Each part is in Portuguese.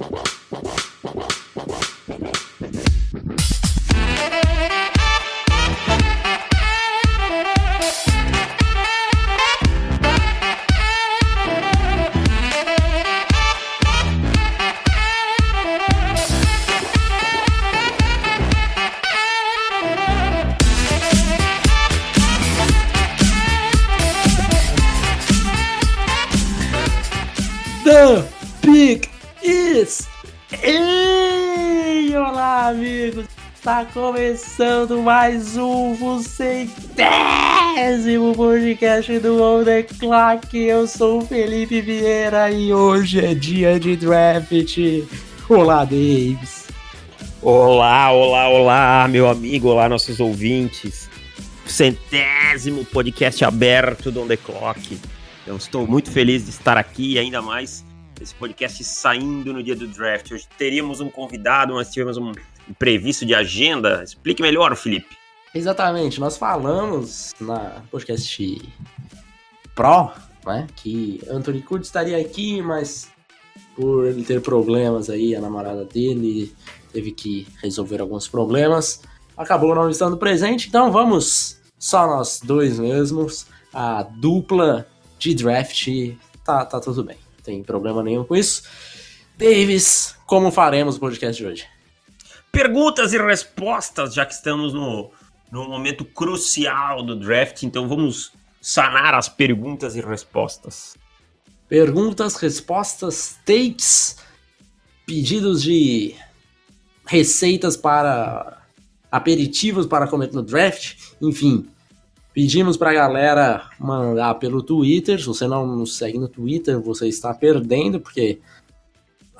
Wow. Está começando mais um centésimo podcast do On The Clock. Eu sou o Felipe Vieira e hoje é dia de draft. Olá, Davis! Olá, olá, olá, meu amigo, olá, nossos ouvintes. Centésimo podcast aberto do On The Clock. Eu estou muito feliz de estar aqui, ainda mais esse podcast saindo no dia do draft. Hoje teríamos um convidado, mas tivemos um imprevisto de agenda. Explique melhor, Felipe. Exatamente, nós falamos na podcast Pro, né, que Anthony Curtis estaria aqui, mas por ele ter problemas aí, a namorada dele teve que resolver alguns problemas, acabou não estando presente, então vamos só nós dois mesmos, a dupla de draft, tá, tá tudo bem, não tem problema nenhum com isso. Davis, como faremos o podcast de hoje? Perguntas e respostas, já que estamos no, no momento crucial do draft, então vamos sanar as perguntas e respostas. Perguntas, respostas, takes, pedidos de receitas para aperitivos para comer no draft, enfim. Pedimos para a galera mandar pelo Twitter. Se você não nos segue no Twitter, você está perdendo, porque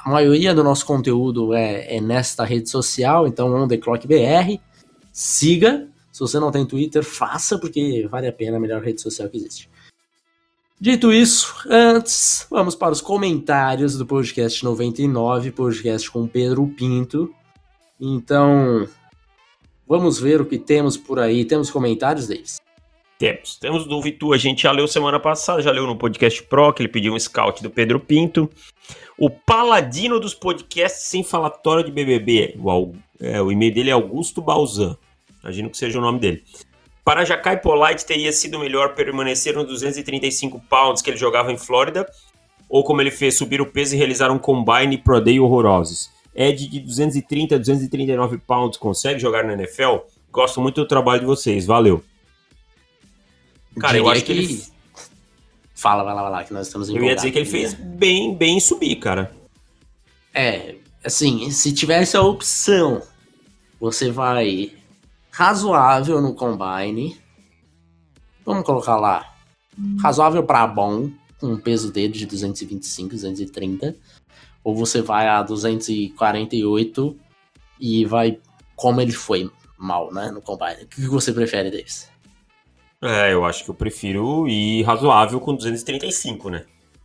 a maioria do nosso conteúdo é, é nesta rede social, então On The Clock BR. Siga. Se você não tem Twitter, faça, porque vale a pena, a melhor rede social que existe. Dito isso, antes, vamos para os comentários do podcast 99, podcast com Pedro Pinto. Então, vamos ver o que temos por aí. Temos comentários, Davis? Temos. Temos do Vitu, a gente já leu semana passada, já leu no podcast Pro, que ele pediu um scout do Pedro Pinto. O paladino dos podcasts sem falatório de BBB. O, é, o e-mail dele é Augusto Balzan. Imagino que seja o nome dele. Para Jacai Polite teria sido melhor permanecer nos 235 pounds que ele jogava em Flórida, ou como ele fez, subir o peso e realizar um combine pro day horrorosos. Ed de 230 a 239 pounds consegue jogar na NFL? Gosto muito do trabalho de vocês, valeu. Cara, eu acho que, ele. Fala, vai lá, vai lá, que nós estamos Eu ia dizer que ele fez bem, bem em subir, cara. É, assim, se tivesse a opção, você vai razoável no combine. Vamos colocar lá, razoável para bom, com um peso dele de 225, 230. Ou você vai a 248 e vai como ele foi mal, né, no combine. O que você prefere, Davis? É, eu acho que eu prefiro ir razoável com 235, né?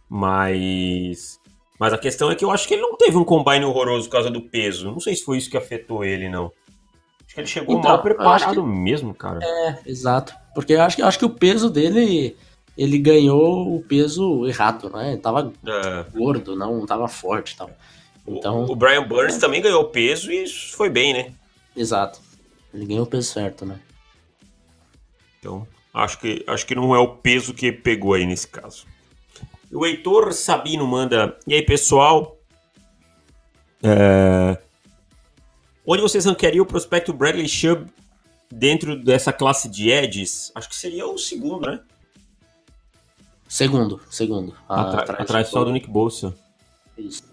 Mas. Mas a questão é que eu acho que ele não teve um combine horroroso por causa do peso. Não sei se foi isso que afetou ele, não. Acho que ele chegou Então, mal preparado que- mesmo, cara. É, exato. Porque eu acho que, eu acho que o peso dele, ele ganhou o peso errado, né? Ele tava É. gordo, não tava forte e tal. Então, O, o Brian Burns também ganhou peso e foi bem, né? exato. Ele ganhou o peso certo, né? Então, acho que, acho que não é o peso que pegou aí nesse caso. O Heitor Sabino manda. E aí, pessoal? É, Onde vocês ranqueariam o prospecto Bradley Chubb dentro dessa classe de edges? Acho que seria o segundo, né? Segundo, segundo. Atra- atrás, atrás só do Nick Bolsa. Isso.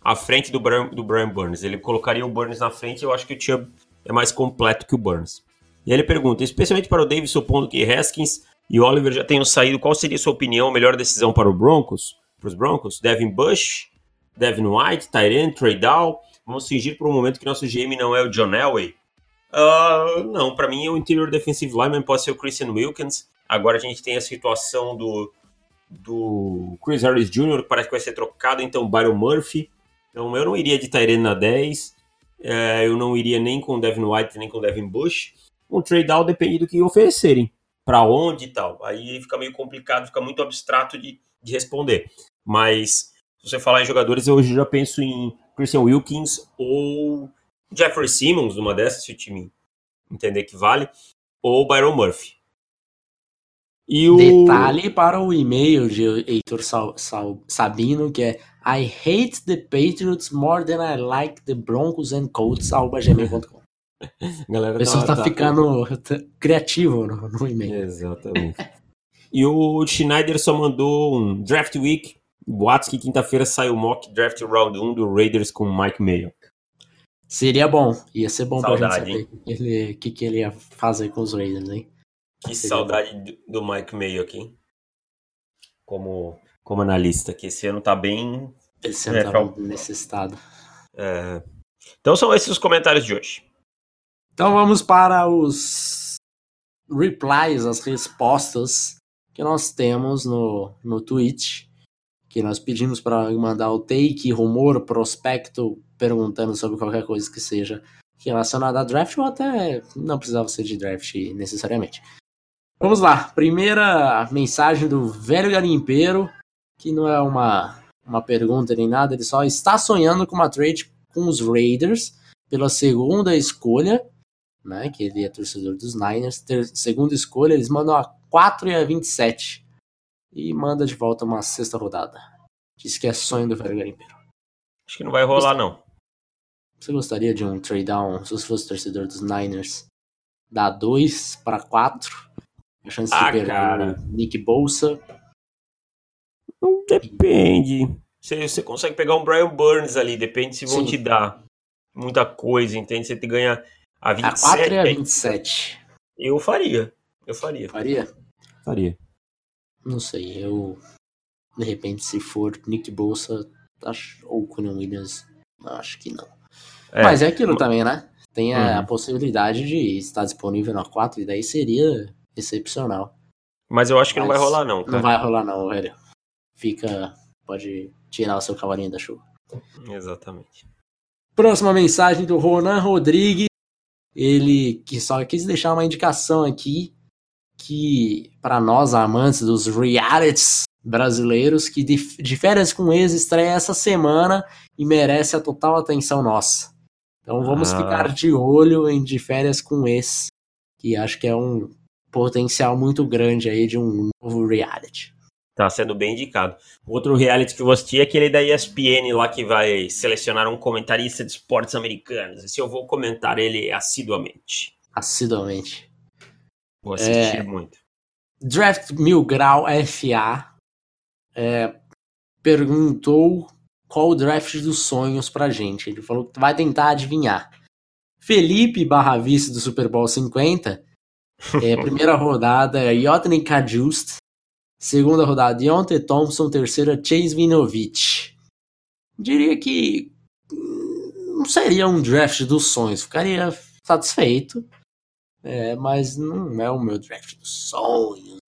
À frente do Brian, do Brian Burns. Ele colocaria o Burns na frente eu acho que o Chubb é mais completo que o Burns. E aí ele pergunta, especialmente para o Davis, supondo que Haskins e Oliver já tenham saído, qual seria sua opinião, a melhor decisão para o Broncos? Para os Broncos? Devin Bush, Devin White, Tyrant, Trey Dow. Vamos fingir por um momento que nosso GM não é o John Elway? Ah, não, para mim o interior defensive lineman pode ser o Christian Wilkins. Agora a gente tem a situação do, do Chris Harris Jr., que parece que vai ser trocado, então Byron Murphy. Então eu não iria de Tyrant na 10. É, eu não iria nem com Devin White, nem com Devin Bush. Um trade down depende do que oferecerem. Para onde e tal. Aí fica meio complicado, fica muito abstrato de, de responder. Mas se você falar em jogadores, eu hoje já penso em Christian Wilkins ou Jeffrey Simmons, uma dessas, se o time entender que vale, ou Byron Murphy. E o... Detalhe para o e-mail de Heitor Sal, Sal, Sabino, que é I hate the Patriots more than I like the Broncos and Colts, gmail.com. Galera, o pessoal tá, tá ficando tá... criativo no, no e-mail. Exatamente. e o Schneider só mandou um Draft Week. Boatos que quinta-feira sai o mock Draft Round 1 do Raiders com o Mike Mayo. Seria bom. Ia ser bom saudade, pra gente saber o que, ele, que, ele ia fazer com os Raiders, hein? Que Seria saudade bom. do Mike Mayo aqui. Como, como analista, que esse ano tá bem. Esse ano é, tá necessitado. É... Então são esses os comentários de hoje. Então vamos para os replies, as respostas que nós temos no, no tweet, que nós pedimos para mandar o take, rumor, prospecto, perguntando sobre qualquer coisa que seja relacionada a draft ou até não precisava ser de draft necessariamente. Vamos lá, primeira mensagem do velho garimpeiro, que não é uma, uma pergunta nem nada, ele só está sonhando com uma trade com os Raiders pela segunda escolha né? Que ele é torcedor dos Niners. Ter, segunda escolha, eles mandam a 4 e a 27. E manda de volta uma sexta rodada. Diz que é sonho do velho garimpeiro. Acho que não vai rolar, não. Você gostaria de um trade down, se você fosse torcedor dos Niners, da 2 para 4? A chance ah, de perder cara. Nick Bolsa. Não depende. Você, você consegue pegar um Brian Burns ali, depende se vão Sim. te dar muita coisa, entende? Você te ganha a 27. A 4 e a 27. Eu faria. Eu faria. Faria? Faria. Não sei, eu. De repente, se for Nick Bolsa acho, ou Conan Williams, acho que não. É, Mas é aquilo também, né? Tem a, uhum. possibilidade de estar disponível na 4 e daí seria excepcional. Mas eu acho que Mas não vai rolar, não. Cara. Não vai rolar, não, velho. Fica. Pode tirar o seu cavalinho da chuva. Exatamente. Próxima mensagem do Ronan Rodrigues ele que só quis deixar uma indicação aqui que para nós amantes dos realities brasileiros que de, de férias com ex estreia essa semana e merece a total atenção nossa. Então vamos ah. ficar de olho em de férias com ex, que acho que é um potencial muito grande aí de um novo reality. Tá sendo bem indicado. Outro reality que eu vou assistir é aquele da ESPN lá que vai selecionar um comentarista de esportes americanos. Esse eu vou comentar ele assiduamente. Assiduamente. Vou assistir é... muito. Draft Mil Grau FA é, perguntou qual o draft dos sonhos pra gente. Ele falou que vai tentar adivinhar. Felipe barra vice do Super Bowl 50, é, primeira rodada, Yotny Kajust, Segunda rodada, Deontay Thompson. Terceira, Chase Vinovich. Diria que hum, não seria um draft dos sonhos. Ficaria satisfeito. É, mas não é o meu draft dos sonhos.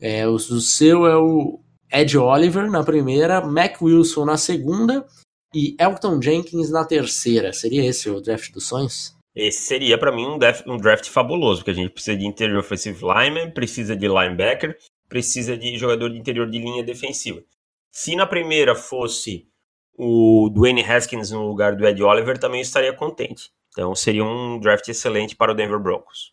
É, o, o seu é o Ed Oliver na primeira, Mac Wilson na segunda e Elton Jenkins na terceira. Seria esse o draft dos sonhos? Esse seria para mim um draft, um draft fabuloso, porque a gente precisa de interior offensive lineman, precisa de linebacker, precisa de jogador de interior de linha defensiva. Se na primeira fosse o Dwayne Haskins no lugar do Ed Oliver, também estaria contente. Então seria um draft excelente para o Denver Broncos.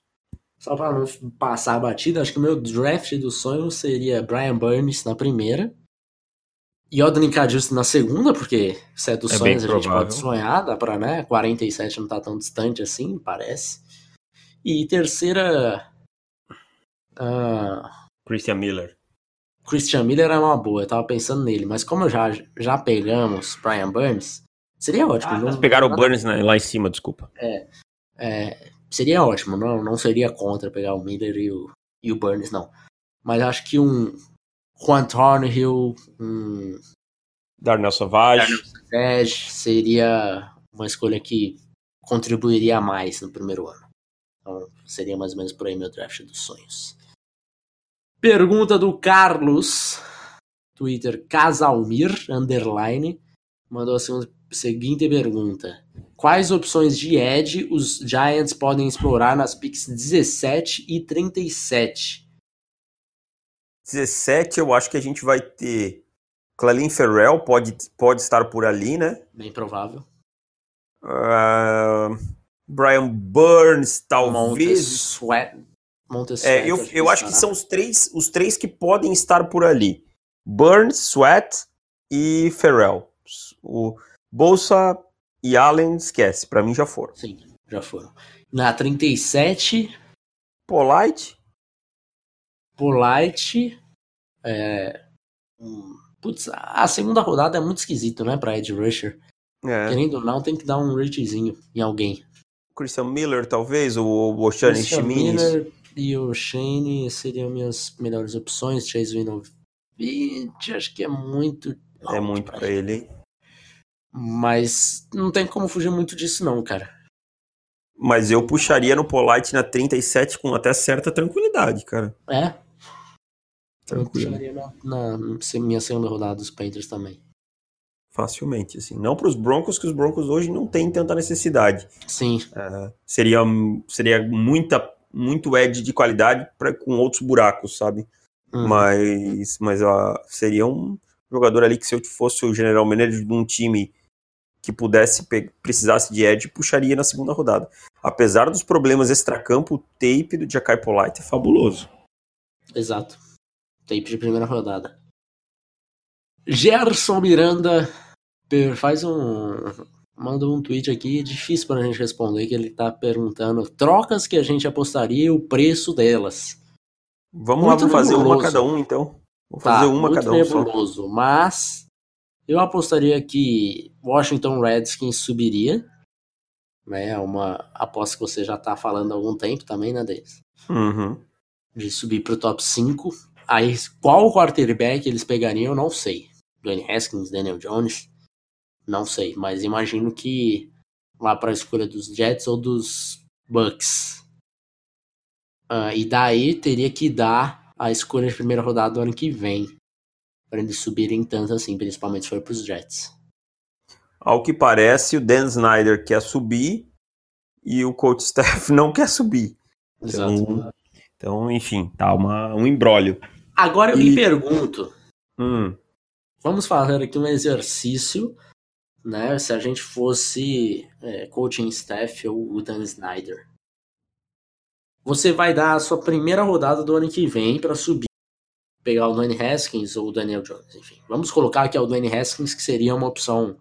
Só para não passar a batida, acho que o meu draft do sonho seria Brian Burns na primeira, Yodan Kajust na segunda, porque se é dos é sonhos a gente pode sonhar, dá pra, né? 47 não tá tão distante assim, parece. E terceira. Uh, Christian Miller. Christian Miller é uma boa, eu tava pensando nele, mas como já, já pegamos Brian Burns, seria ótimo. Ah, não, pegaram o Burns né, lá em cima, desculpa. É, é, seria ótimo, não, não seria contra pegar o Miller e o, e o Burns, não. Mas acho que um Juan Thornhill, um Darnell Savage. Savage seria uma escolha que contribuiria mais no primeiro ano. Então seria mais ou menos por aí meu draft dos sonhos. Pergunta do Carlos, Twitter Casalmir, underline, mandou a seguinte pergunta. Quais opções de edge os Giants podem explorar nas picks 17 e 37? 17 eu acho que a gente vai ter Clelin Ferrell pode, pode estar por ali, né? Bem provável. Uh, Brian Burns, talvez. Sweat. Montes é, eu, eu acho que são os três, os três que podem estar por ali. Burns, Sweat e Ferrell. O Bolsa e Allen, esquece. Para mim já foram. Sim, já foram. Na 37. Polite. Polite. É, putz, a segunda rodada é muito esquisito, né, pra Ed Rusher. É. Querendo ou não, tem que dar um ratezinho em alguém. Christian Miller, talvez, ou o Shane Schmidt. Miller e o Shane seriam minhas melhores opções. Chase Winovich, acho que é muito. É muito pra, ele? Mas não tem como fugir muito disso, não, cara. Mas eu puxaria no Polite na 37 com até certa tranquilidade, cara. É? Tranquilo. Eu puxaria na, na minha segunda rodada dos Panthers também. Facilmente, assim. Não para os Broncos, que os Broncos hoje não têm tanta necessidade. Sim. É, seria, seria muita, muito edge de qualidade pra, com outros buracos, sabe? Uhum. Mas, mas ó, seria um jogador ali que se eu fosse o general manager de um time que pudesse precisasse de edge, puxaria na segunda rodada. Apesar dos problemas extracampo, o tape do Jackai Polite é fabuloso. Exato. Tape de primeira rodada. Gerson Miranda faz um. Manda um tweet aqui, difícil para a gente responder, que ele tá perguntando trocas que a gente apostaria e o preço delas. Vamos muito lá, vamos fazer uma cada um então. Vamos tá, fazer uma cada um nebuloso, só. Mas eu apostaria que Washington Redskins subiria. Né, é uma aposta que você já tá falando há algum tempo também, né, Deis? Uhum. De subir pro top 5. Aí, qual quarterback eles pegariam, eu não sei. Dwayne Haskins, Daniel Jones, não sei. Mas imagino que lá para a escolha dos Jets ou dos Bucks. Uh, e daí teria que dar a escolha de primeira rodada do ano que vem para eles subirem tanto assim, principalmente se for para os Jets. Ao que parece, o Dan Snyder quer subir e o coach staff não quer subir. Exato. Então, então enfim, tá uma, um embrólio. Agora eu e... me pergunto. Hum. Vamos fazer aqui um exercício, né? Se a gente fosse é, coaching staff ou o Dan Snyder. Você vai dar a sua primeira rodada do ano que vem para subir pegar o Dwayne Haskins ou o Daniel Jones, enfim. Vamos colocar que é o Dwayne Haskins, que seria uma opção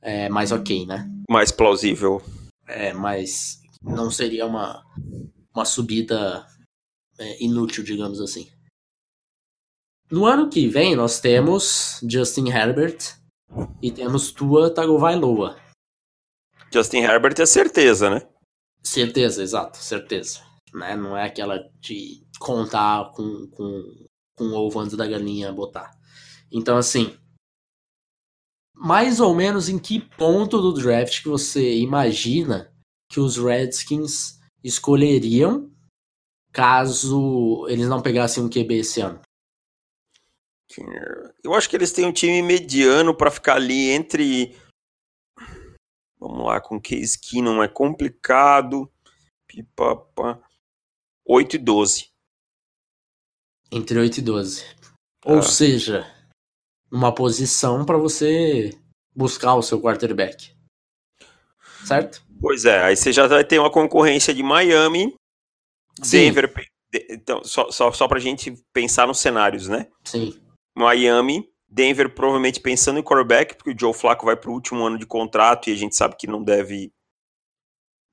é, mais ok, né? Mais plausível. É, mas não seria uma, uma subida é, inútil, digamos assim. No ano que vem, nós temos Justin Herbert e temos Tua Tagovailoa. Justin Herbert é certeza, né? Certeza, exato, certeza. Né? Não é aquela de contar com, com com o ovo antes da galinha botar. Então, assim, mais ou menos em que ponto do draft que você imagina que os Redskins escolheriam caso eles não pegassem um QB esse ano? Eu acho que eles têm um time mediano para ficar ali entre. Vamos lá, com Case Keenum é complicado. Pipapa. 8 e 12. Entre 8 e 12. Ou ah. seja, uma posição para você buscar o seu quarterback. Certo? Pois é, aí você já vai ter uma concorrência de Miami, Sim. Denver. Então, só, só, só pra gente pensar nos cenários, né? Sim. Miami, Denver provavelmente pensando em quarterback, porque o Joe Flacco vai pro último ano de contrato e a gente sabe que não deve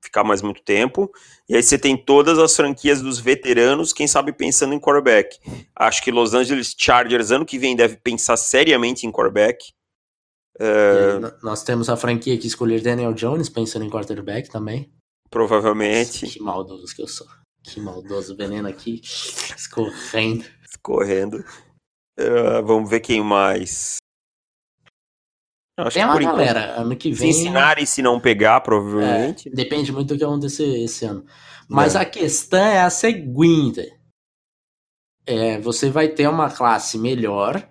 ficar mais muito tempo. E aí você tem todas as franquias dos veteranos, quem sabe pensando em quarterback. Acho que Los Angeles Chargers ano que vem deve pensar seriamente em quarterback. Uh... Nós temos a franquia que escolher Daniel Jones pensando em quarterback também. Provavelmente. Que maldoso que eu sou. Que maldoso, veneno aqui escorrendo. Escorrendo. Uh, vamos ver quem mais. Acho Tem uma galera, ano que vem. Se ensinarem se não pegar, provavelmente. É, depende muito do que acontecer esse ano. Mas é. a questão é a seguinte: é, você vai ter uma classe melhor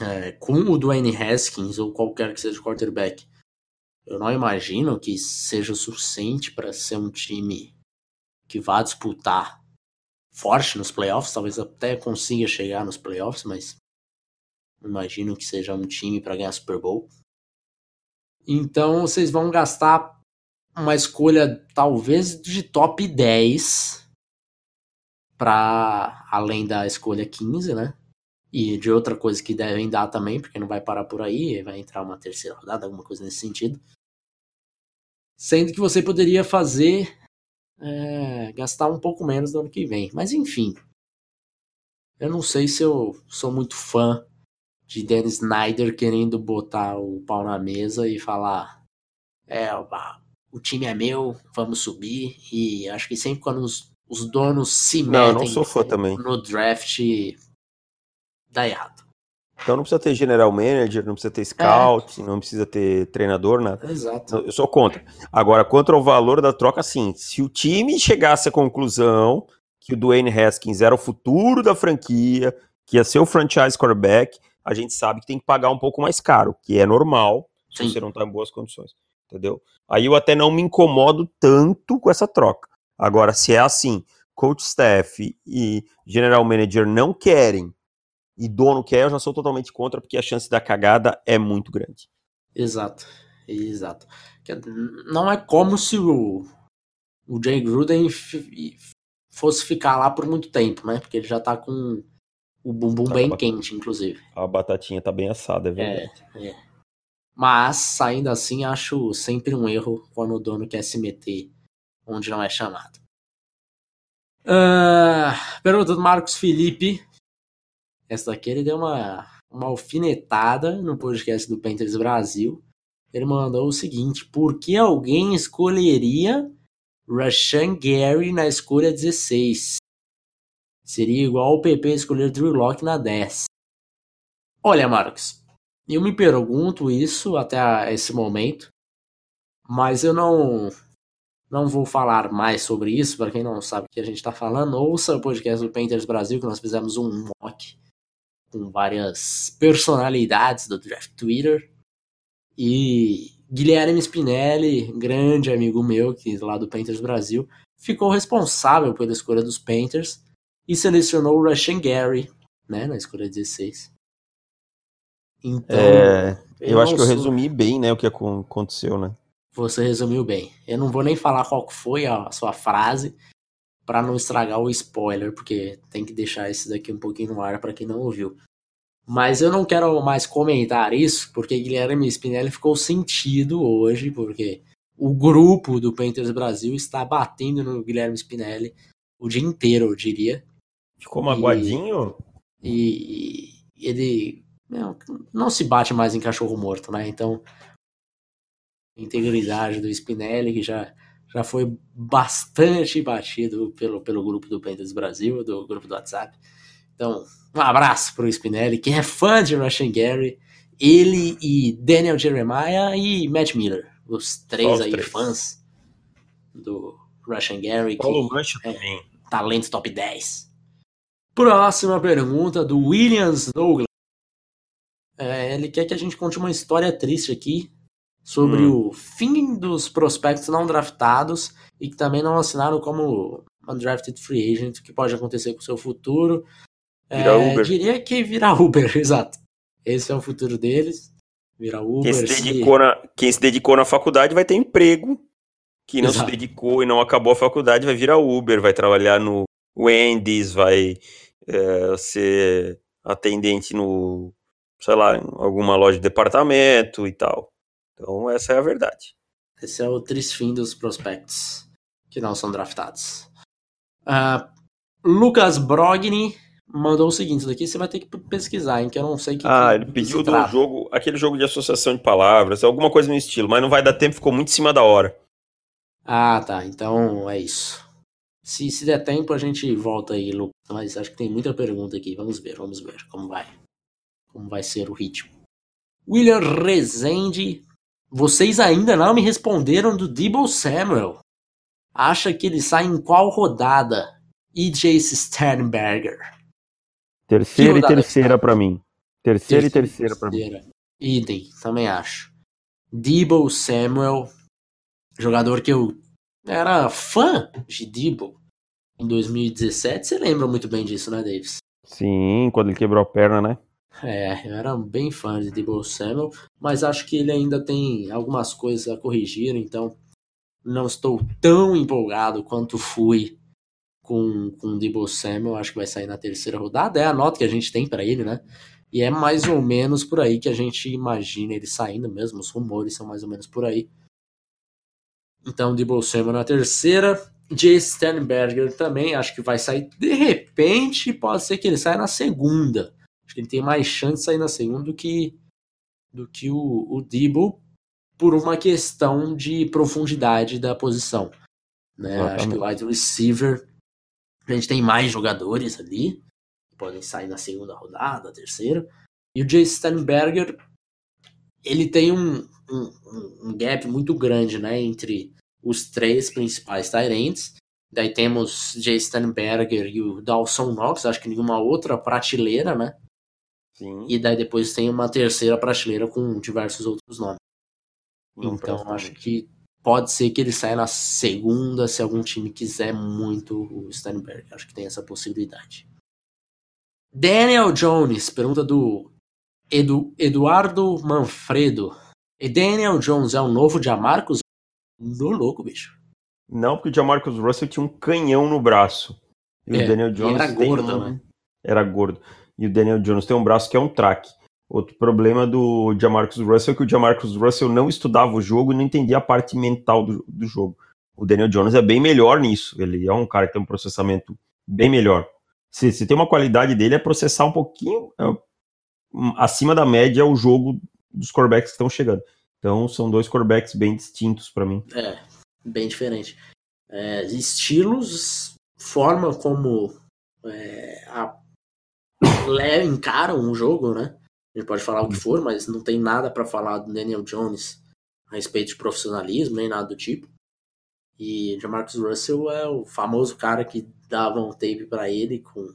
é, com o Dwayne Haskins ou qualquer que seja o quarterback. Eu não imagino que seja o suficiente para ser um time que vá disputar forte nos playoffs. Talvez até consiga chegar nos playoffs, mas imagino que seja um time para ganhar Super Bowl. Então vocês vão gastar uma escolha talvez de top 10 para além da escolha 15, né? E de outra coisa que devem dar também, porque não vai parar por aí, vai entrar uma terceira rodada, alguma coisa nesse sentido. Sendo que você poderia fazer é, gastar um pouco menos no ano que vem. Mas enfim, eu não sei se eu sou muito fã de Dan Snyder querendo botar o pau na mesa e falar: é, o time é meu, vamos subir. E acho que sempre quando os, os donos se metem não, no draft, dá errado. Então não precisa ter general manager, não precisa ter scout, é. não precisa ter treinador, nada. Exato. Eu sou contra. Agora, contra o valor da troca, sim. Se o time chegasse à conclusão que o Dwayne Haskins era o futuro da franquia, que ia ser o franchise quarterback, a gente sabe que tem que pagar um pouco mais caro, que é normal se sim. você não está em boas condições. Entendeu? Aí eu até não me incomodo tanto com essa troca. Agora, se é assim, coach staff e general manager não querem e dono quer, eu já sou totalmente contra, porque a chance da cagada é muito grande. Exato, exato. Não é como se o, o Jay Gruden fosse ficar lá por muito tempo, né? Porque ele já tá com o bumbum tá bem quente, inclusive. A batatinha tá bem assada, é verdade. É, é. Mas, ainda assim, acho sempre um erro quando o dono quer se meter onde não é chamado. Uh, pergunta do Marcos Felipe. Essa daqui ele deu uma, uma alfinetada no podcast do Panthers Brasil. Ele mandou o seguinte: por que alguém escolheria Rashan Gary na escolha 16? Seria igual o PP escolher Drew Locke na 10. Olha, Marcos, eu me pergunto isso até esse momento, mas eu não não vou falar mais sobre isso. Para quem não sabe o que a gente está falando, ouça o podcast do Painters Brasil, que nós fizemos um mock com várias personalidades do Draft Twitter. E Guilherme Spinelli, grande amigo meu, que é lá do Painters Brasil, ficou responsável pela escolha dos Painters e selecionou o Russian Gary, né, na escolha 16. Então, é, eu, eu acho que eu resumi bem, né, o que aconteceu, né? Você resumiu bem. Eu não vou nem falar qual foi a sua frase para não estragar o spoiler, porque tem que deixar esse daqui um pouquinho no ar para quem não ouviu. Mas eu não quero mais comentar isso, porque Guilherme Spinelli ficou sentido hoje, porque o grupo do Painters Brasil está batendo no Guilherme Spinelli o dia inteiro, eu diria. Ficou magoadinho? E, e ele não, não se bate mais em cachorro morto, né? Então, integridade do Spinelli, que já, já foi bastante batido pelo, pelo grupo do Panthers Brasil, do grupo do WhatsApp. Então, um abraço pro Spinelli, que é fã de Russian Gary, ele e Daniel Jeremiah e Matt Miller, os três os aí três. fãs do Russian Gary. Paulo Mancha é, também. Talento top 10. Próxima pergunta do Williams Douglas. É, ele quer que a gente conte uma história triste aqui sobre hum. o fim dos prospectos não draftados e que também não assinaram como undrafted free agent, o que pode acontecer com o seu futuro. Virar é, Uber. Diria que virar Uber, exato. Esse é o futuro deles. Virar Uber. Quem se, dedicou se... na, quem se dedicou na faculdade vai ter emprego. Quem não exato. se dedicou e não acabou a faculdade vai virar Uber, vai trabalhar no Wendy's, vai é, ser atendente no sei lá, em alguma loja de departamento e tal. Então, essa é a verdade. Esse é o triste fim dos prospectos que não são draftados. Uh, Lucas Brogni mandou o seguinte: daqui você vai ter que pesquisar, hein? Que eu não sei que. Ah, ele pediu do jogo, aquele jogo de associação de palavras, alguma coisa no estilo, mas não vai dar tempo, ficou muito em cima da hora. Ah, tá. Então é isso. Se, se der tempo, a gente volta aí, Lucas. Mas acho que tem muita pergunta aqui. Vamos ver, vamos ver como vai como vai ser o ritmo. William Rezende, vocês ainda não me responderam do Debo Samuel. Acha que ele sai em qual rodada? EJ Sternberger. Terceira e terceira para mim. Terceira, terceira e terceira para mim. Idem, também acho. Debo Samuel, jogador que eu era fã de Debo em 2017. Você lembra muito bem disso, né, Davis? Sim, quando ele quebrou a perna, né? É, eu era bem fã de Debo Samuel, mas acho que ele ainda tem algumas coisas a corrigir, então não estou tão empolgado quanto fui com, com Debo Samuel. Acho que vai sair na terceira rodada. É a nota que a gente tem para ele, né? E é mais ou menos por aí que a gente imagina ele saindo mesmo. Os rumores são mais ou menos por aí. Então, Debo Samuel na terceira. Jay Sternberger também, acho que vai sair de repente. Pode ser que ele saia na segunda. Que ele tem mais chance de sair na segunda do que, do que o, o Debo por uma questão de profundidade da posição. Né? Acho que o wide receiver, a gente tem mais jogadores ali, podem sair na segunda rodada, terceira. E o Jay Sternberger, ele tem um, um, um gap muito grande né, entre os três principais Tyrants. Daí temos Jay Sternberger e o Dawson Knox, acho que nenhuma outra prateleira, né? Sim. E daí depois tem uma terceira prateleira com diversos outros nomes. Não então acho que pode ser que ele saia na segunda se algum time quiser muito o Steinberg. Acho que tem essa possibilidade. Daniel Jones, pergunta do Edu, Eduardo Manfredo. E Daniel Jones é o novo Jamarcus? No louco, bicho. Não, porque o Jamarcus Russell tinha um canhão no braço. E é, o Daniel Jones era gordo, um... né? Era gordo e o Daniel Jones tem um braço que é um track. Outro problema do Jamarcus Russell é que o Jamarcus Russell não estudava o jogo e não entendia a parte mental do, do jogo. O Daniel Jones é bem melhor nisso. Ele é um cara que tem um processamento bem melhor. Se, se tem uma qualidade dele é processar um pouquinho é, acima da média o jogo dos corebacks que estão chegando. Então são dois corebacks bem distintos para mim. É, bem diferente. É, estilos, forma como é, a encaram um jogo, né? A gente pode falar o que for, mas não tem nada para falar do Daniel Jones a respeito de profissionalismo, nem nada do tipo. E Jamarcus Russell é o famoso cara que dava um tape para ele com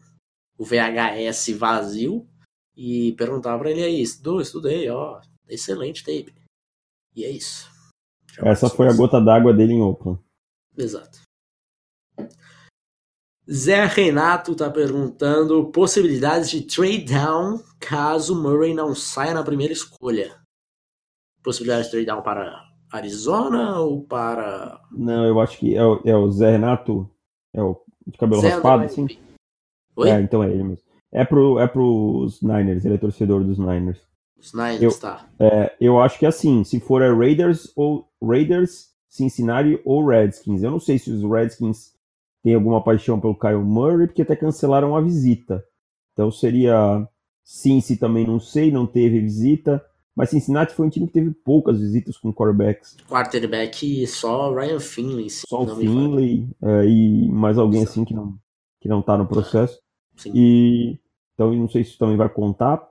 o VHS vazio e perguntava para ele aí, estudou, estudei, ó, excelente tape. E é isso. Jamarcus Essa foi Russell. a gota d'água dele em Oakland. Exato. Zé Renato tá perguntando possibilidades de trade down caso Murray não saia na primeira escolha. Possibilidade de trade down para Arizona ou para. Não, eu acho que é o, é o Zé Renato. É o de cabelo Zé raspado, assim? Oi? É, então é ele mesmo. É, pro, é pros Niners, ele é torcedor dos Niners. Os Niners, eu, tá. É, eu acho que é assim, se for é Raiders ou Raiders, Cincinnati ou Redskins. Eu não sei se os Redskins tem alguma paixão pelo Kyle Murray, porque até cancelaram a visita. Então seria Cincy também não sei, não teve visita. Mas Cincinnati foi um time que teve poucas visitas com quarterbacks. Quarterback só Ryan Finley. Só o Finley é, e mais alguém Exato. assim que não, que não tá no processo. Sim. E então não sei se isso também vai contar.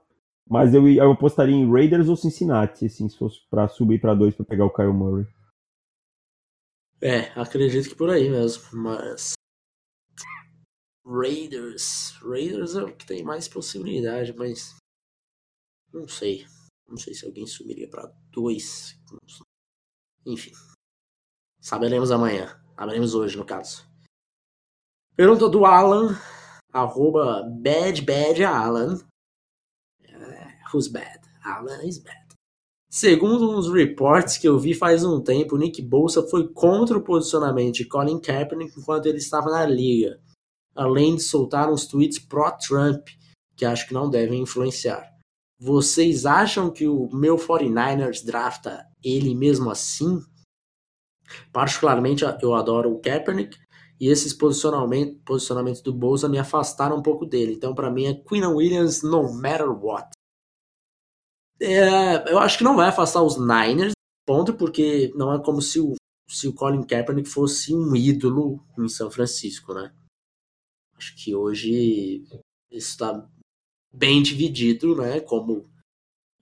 Mas eu, eu apostaria em Raiders ou Cincinnati, assim, se fosse para subir para dois para pegar o Kyle Murray. É, acredito que por aí mesmo. Mas Raiders. Raiders é o que tem mais possibilidade, mas. Não sei. Não sei se alguém subiria para dois. Enfim. Saberemos amanhã. Saberemos hoje, no caso. Pergunta do Alan. Arroba badbadalan. Uh, who's bad? Alan is bad. Segundo uns reports que eu vi faz um tempo, Nick Bolsa foi contra o posicionamento de Colin Kaepernick enquanto ele estava na liga além de soltar uns tweets pró-Trump, que acho que não devem influenciar. Vocês acham que o meu 49ers drafta ele mesmo assim? Particularmente, eu adoro o Kaepernick e esses posicionamentos, posicionamentos do Bolsa me afastaram um pouco dele. Então, para mim, é Queen Williams no matter what. É, eu acho que não vai afastar os Niners, ponto, porque não é como se o, se o Colin Kaepernick fosse um ídolo em São Francisco, né? Acho que hoje está bem dividido, né? Como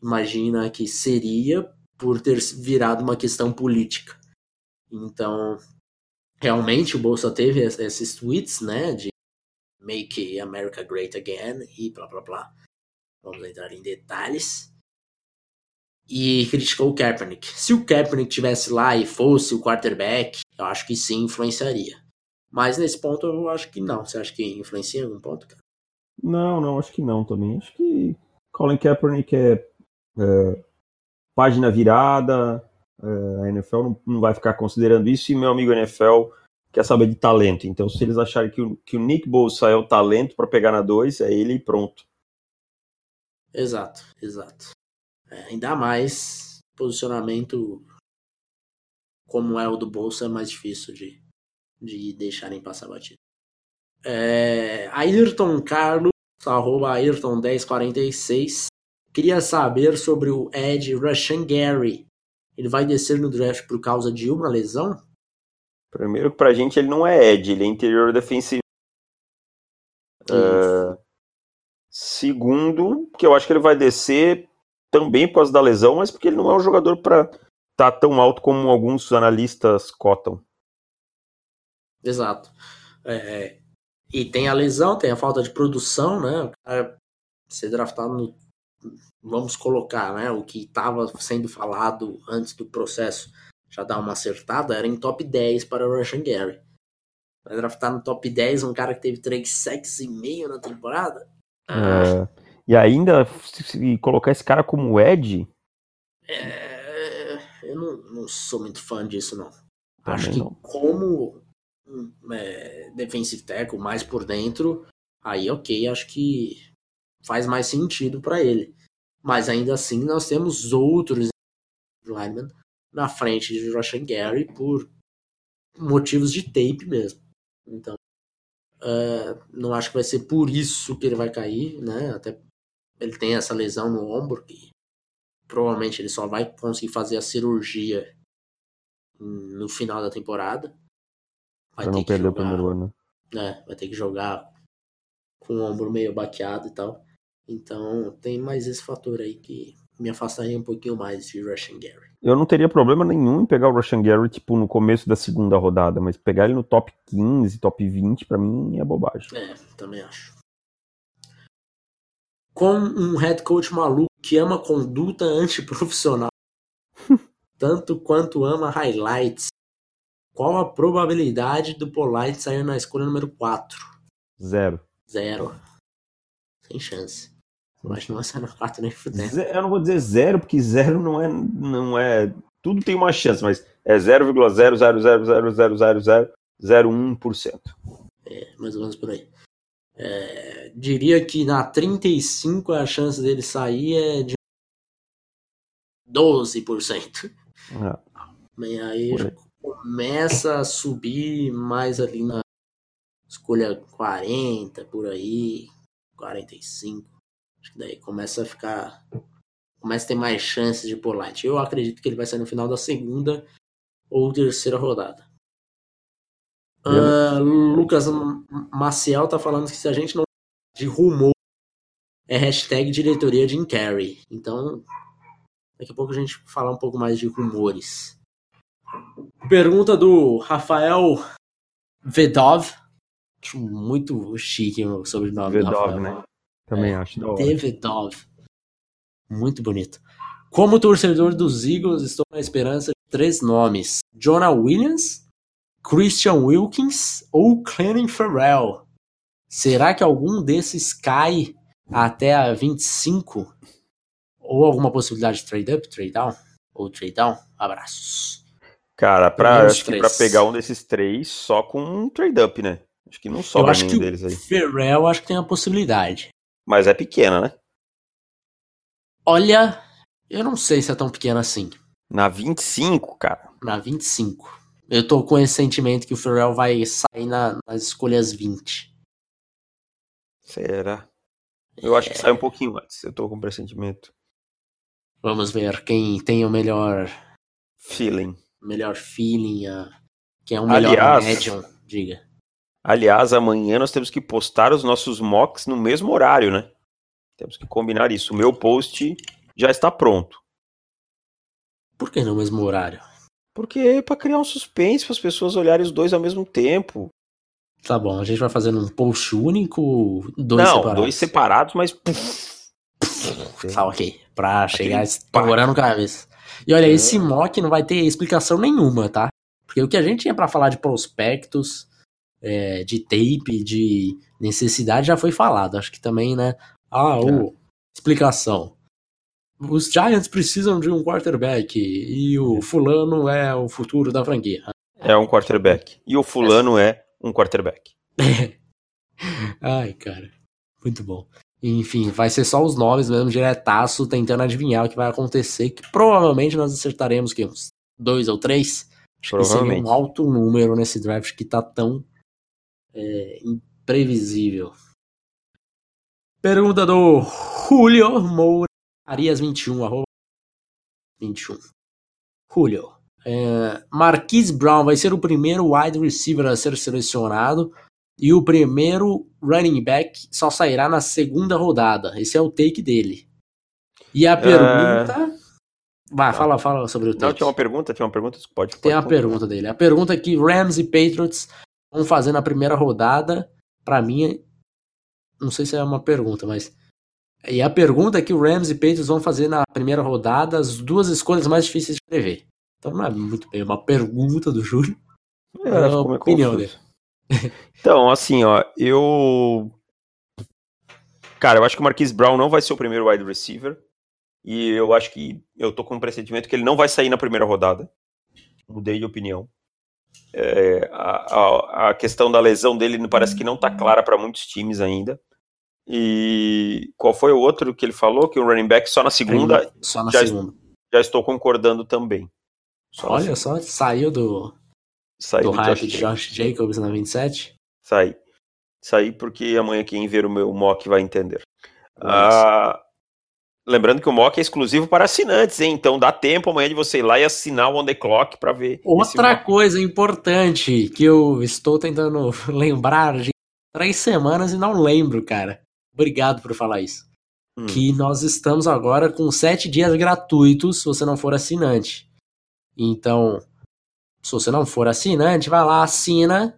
imagina que seria por ter virado uma questão política. Então, realmente o Bolsa teve esses tweets, né? De Make America Great Again e blá blá blá. Vamos entrar em detalhes. E criticou o Kaepernick. Se o Kaepernick tivesse lá e fosse o quarterback, eu acho que sim influenciaria. Mas nesse ponto eu acho que não. Você acha que influencia em algum ponto, cara? Não, não, acho que não também. Acho que Colin Kaepernick é, é página virada, é, a NFL não, não, vai ficar considerando isso, e meu amigo NFL quer saber de talento. Então, se eles acharem que o, que o Nick Bosa é o talento para pegar na 2, é ele e pronto. Exato, exato. É, ainda mais posicionamento como é o do Bolsa, é mais difícil de, de deixarem passar batido. É, Ayrton Carlos, arroba Ayrton1046, queria saber sobre o Ed Russian Gary. Ele vai descer no draft por causa de uma lesão? Primeiro, pra gente, ele não é Ed, ele é interior defensivo. Uh, segundo, que eu acho que ele vai descer também por causa da lesão, mas porque ele não é um jogador para estar tá tão alto como alguns analistas cotam. Exato. É, e tem a lesão, tem a falta de produção, né? O cara ser draftado no. Vamos colocar, né? O que estava sendo falado antes do processo já dar uma acertada, era em top 10 para o Russian Gary. Vai draftar no top 10 um cara que teve 3 sacks e meio na temporada? É, e ainda se colocar esse cara como Ed? É, eu não, não sou muito fã disso, não. Também Acho que não. como é, defensive tackle mais por dentro, aí ok, acho que faz mais sentido para ele. Mas ainda assim nós temos outros linemen na frente de Russian Gary por motivos de tape mesmo. Então, uh, não acho que vai ser por isso que ele vai cair, né? Até ele tem essa lesão no ombro que provavelmente ele só vai conseguir fazer a cirurgia no final da temporada. Vai pra não perder jogar, o primeiro ano. É, vai ter que jogar com o ombro meio baqueado e tal. Então tem mais esse fator aí que me afastaria um pouquinho mais de Russian Gary. Eu não teria problema nenhum em pegar o Russian Gary, tipo, no começo da segunda rodada, mas pegar ele no top 15, top 20, para mim é bobagem. É, também acho. Com um head coach maluco que ama conduta antiprofissional, tanto quanto ama highlights, qual a probabilidade do Polite sair na escolha número 4? Zero. Zero. Sem chance. Que não vai sair na 4 nem fudendo. Eu não vou dizer zero, porque zero não é. Não é tudo tem uma chance, mas é 0,000000001%. É, mais ou menos por aí. É, diria que na 35 a chance dele sair é de 12%. Ah, Bem, aí começa a subir mais ali na escolha 40, por aí, 45. Acho que daí começa a ficar. Começa a ter mais chances de Polite. Eu acredito que ele vai sair no final da segunda ou terceira rodada. Uh, Lucas Maciel tá falando que se a gente não de rumor é hashtag diretoria de Carrey. Então, daqui a pouco a gente falar um pouco mais de rumores. Pergunta do Rafael Vedov. Acho muito chique o sobrenome Vedov, Rafael. né? Também é, acho. Vedov. Muito bonito. Como torcedor dos Eagles, estou na esperança de três nomes: Jonah Williams, Christian Wilkins ou Clennon Farrell. Será que algum desses cai até a 25? Ou alguma possibilidade de trade up, trade down? Ou trade down? Abraços. Cara, pra, acho que pra pegar um desses três, só com um trade-up, né? Acho que não sobra nenhum deles aí. Ferrell acho que tem a possibilidade. Mas é pequena, né? Olha, eu não sei se é tão pequena assim. Na 25, cara. Na 25. Eu tô com esse sentimento que o Ferrell vai sair na, nas escolhas 20. Será? Eu é... acho que sai um pouquinho antes. Eu tô com pressentimento. Vamos ver quem tem o melhor feeling melhor feeling, a, quem é o melhor aliás, medium, diga. Aliás, amanhã nós temos que postar os nossos mocks no mesmo horário, né? Temos que combinar isso. O meu post já está pronto. Por que no mesmo horário? Porque é para criar um suspense, para as pessoas olharem os dois ao mesmo tempo. Tá bom, a gente vai fazendo um post único, dois Não, separados. dois separados, mas. Tá ok. Pra chegar estourando cabeça. E olha, esse uhum. mock não vai ter explicação nenhuma, tá? Porque o que a gente tinha para falar de prospectos, é, de tape, de necessidade já foi falado. Acho que também, né? Ah, o, Explicação. Os Giants precisam de um quarterback e o fulano é o futuro da franquia. É um quarterback. E o fulano é um quarterback. Ai, cara. Muito bom. Enfim, vai ser só os nomes mesmo, diretaço, tentando adivinhar o que vai acontecer, que provavelmente nós acertaremos que uns dois ou três. Acho que seria um alto número nesse draft que tá tão é, imprevisível. Pergunta do Julio Moura, Arias21, arroba 21. Julio. É, Marquise Brown vai ser o primeiro wide receiver a ser selecionado e o primeiro running back só sairá na segunda rodada. Esse é o take dele. E a pergunta. É... Vai, fala, fala sobre o take. Não, tinha uma pergunta, tinha uma pergunta, pode. Tem a pergunta dele. A pergunta é que Rams e Patriots vão fazer na primeira rodada, para mim, não sei se é uma pergunta, mas. E a pergunta é que o Rams e Patriots vão fazer na primeira rodada as duas escolhas mais difíceis de prever. Então não é muito bem uma pergunta do Júlio. É, é a opinião dele. Então, assim, ó, eu. Cara, eu acho que o Marquise Brown não vai ser o primeiro wide receiver. E eu acho que eu tô com um pressentimento que ele não vai sair na primeira rodada. Mudei de opinião. É, a, a, a, questão da lesão dele parece que não tá clara para muitos times ainda. E qual foi o outro que ele falou? Que o running back só na segunda. Só na já, segunda. Já estou concordando também. Só Olha só, saiu do, Saí do, do hype de Josh Jacobs na 27? Saí. Saí porque amanhã quem ver o meu mock vai entender. Ah, lembrando que o mock é exclusivo para assinantes, hein? Então dá tempo amanhã de você ir lá e assinar o On The Clock para ver. Outra coisa importante que eu estou tentando lembrar de três semanas e não lembro, cara. Obrigado por falar isso. Hum. Que nós estamos agora com sete dias gratuitos se você não for assinante. Então, se você não for assinante, vai lá, assina.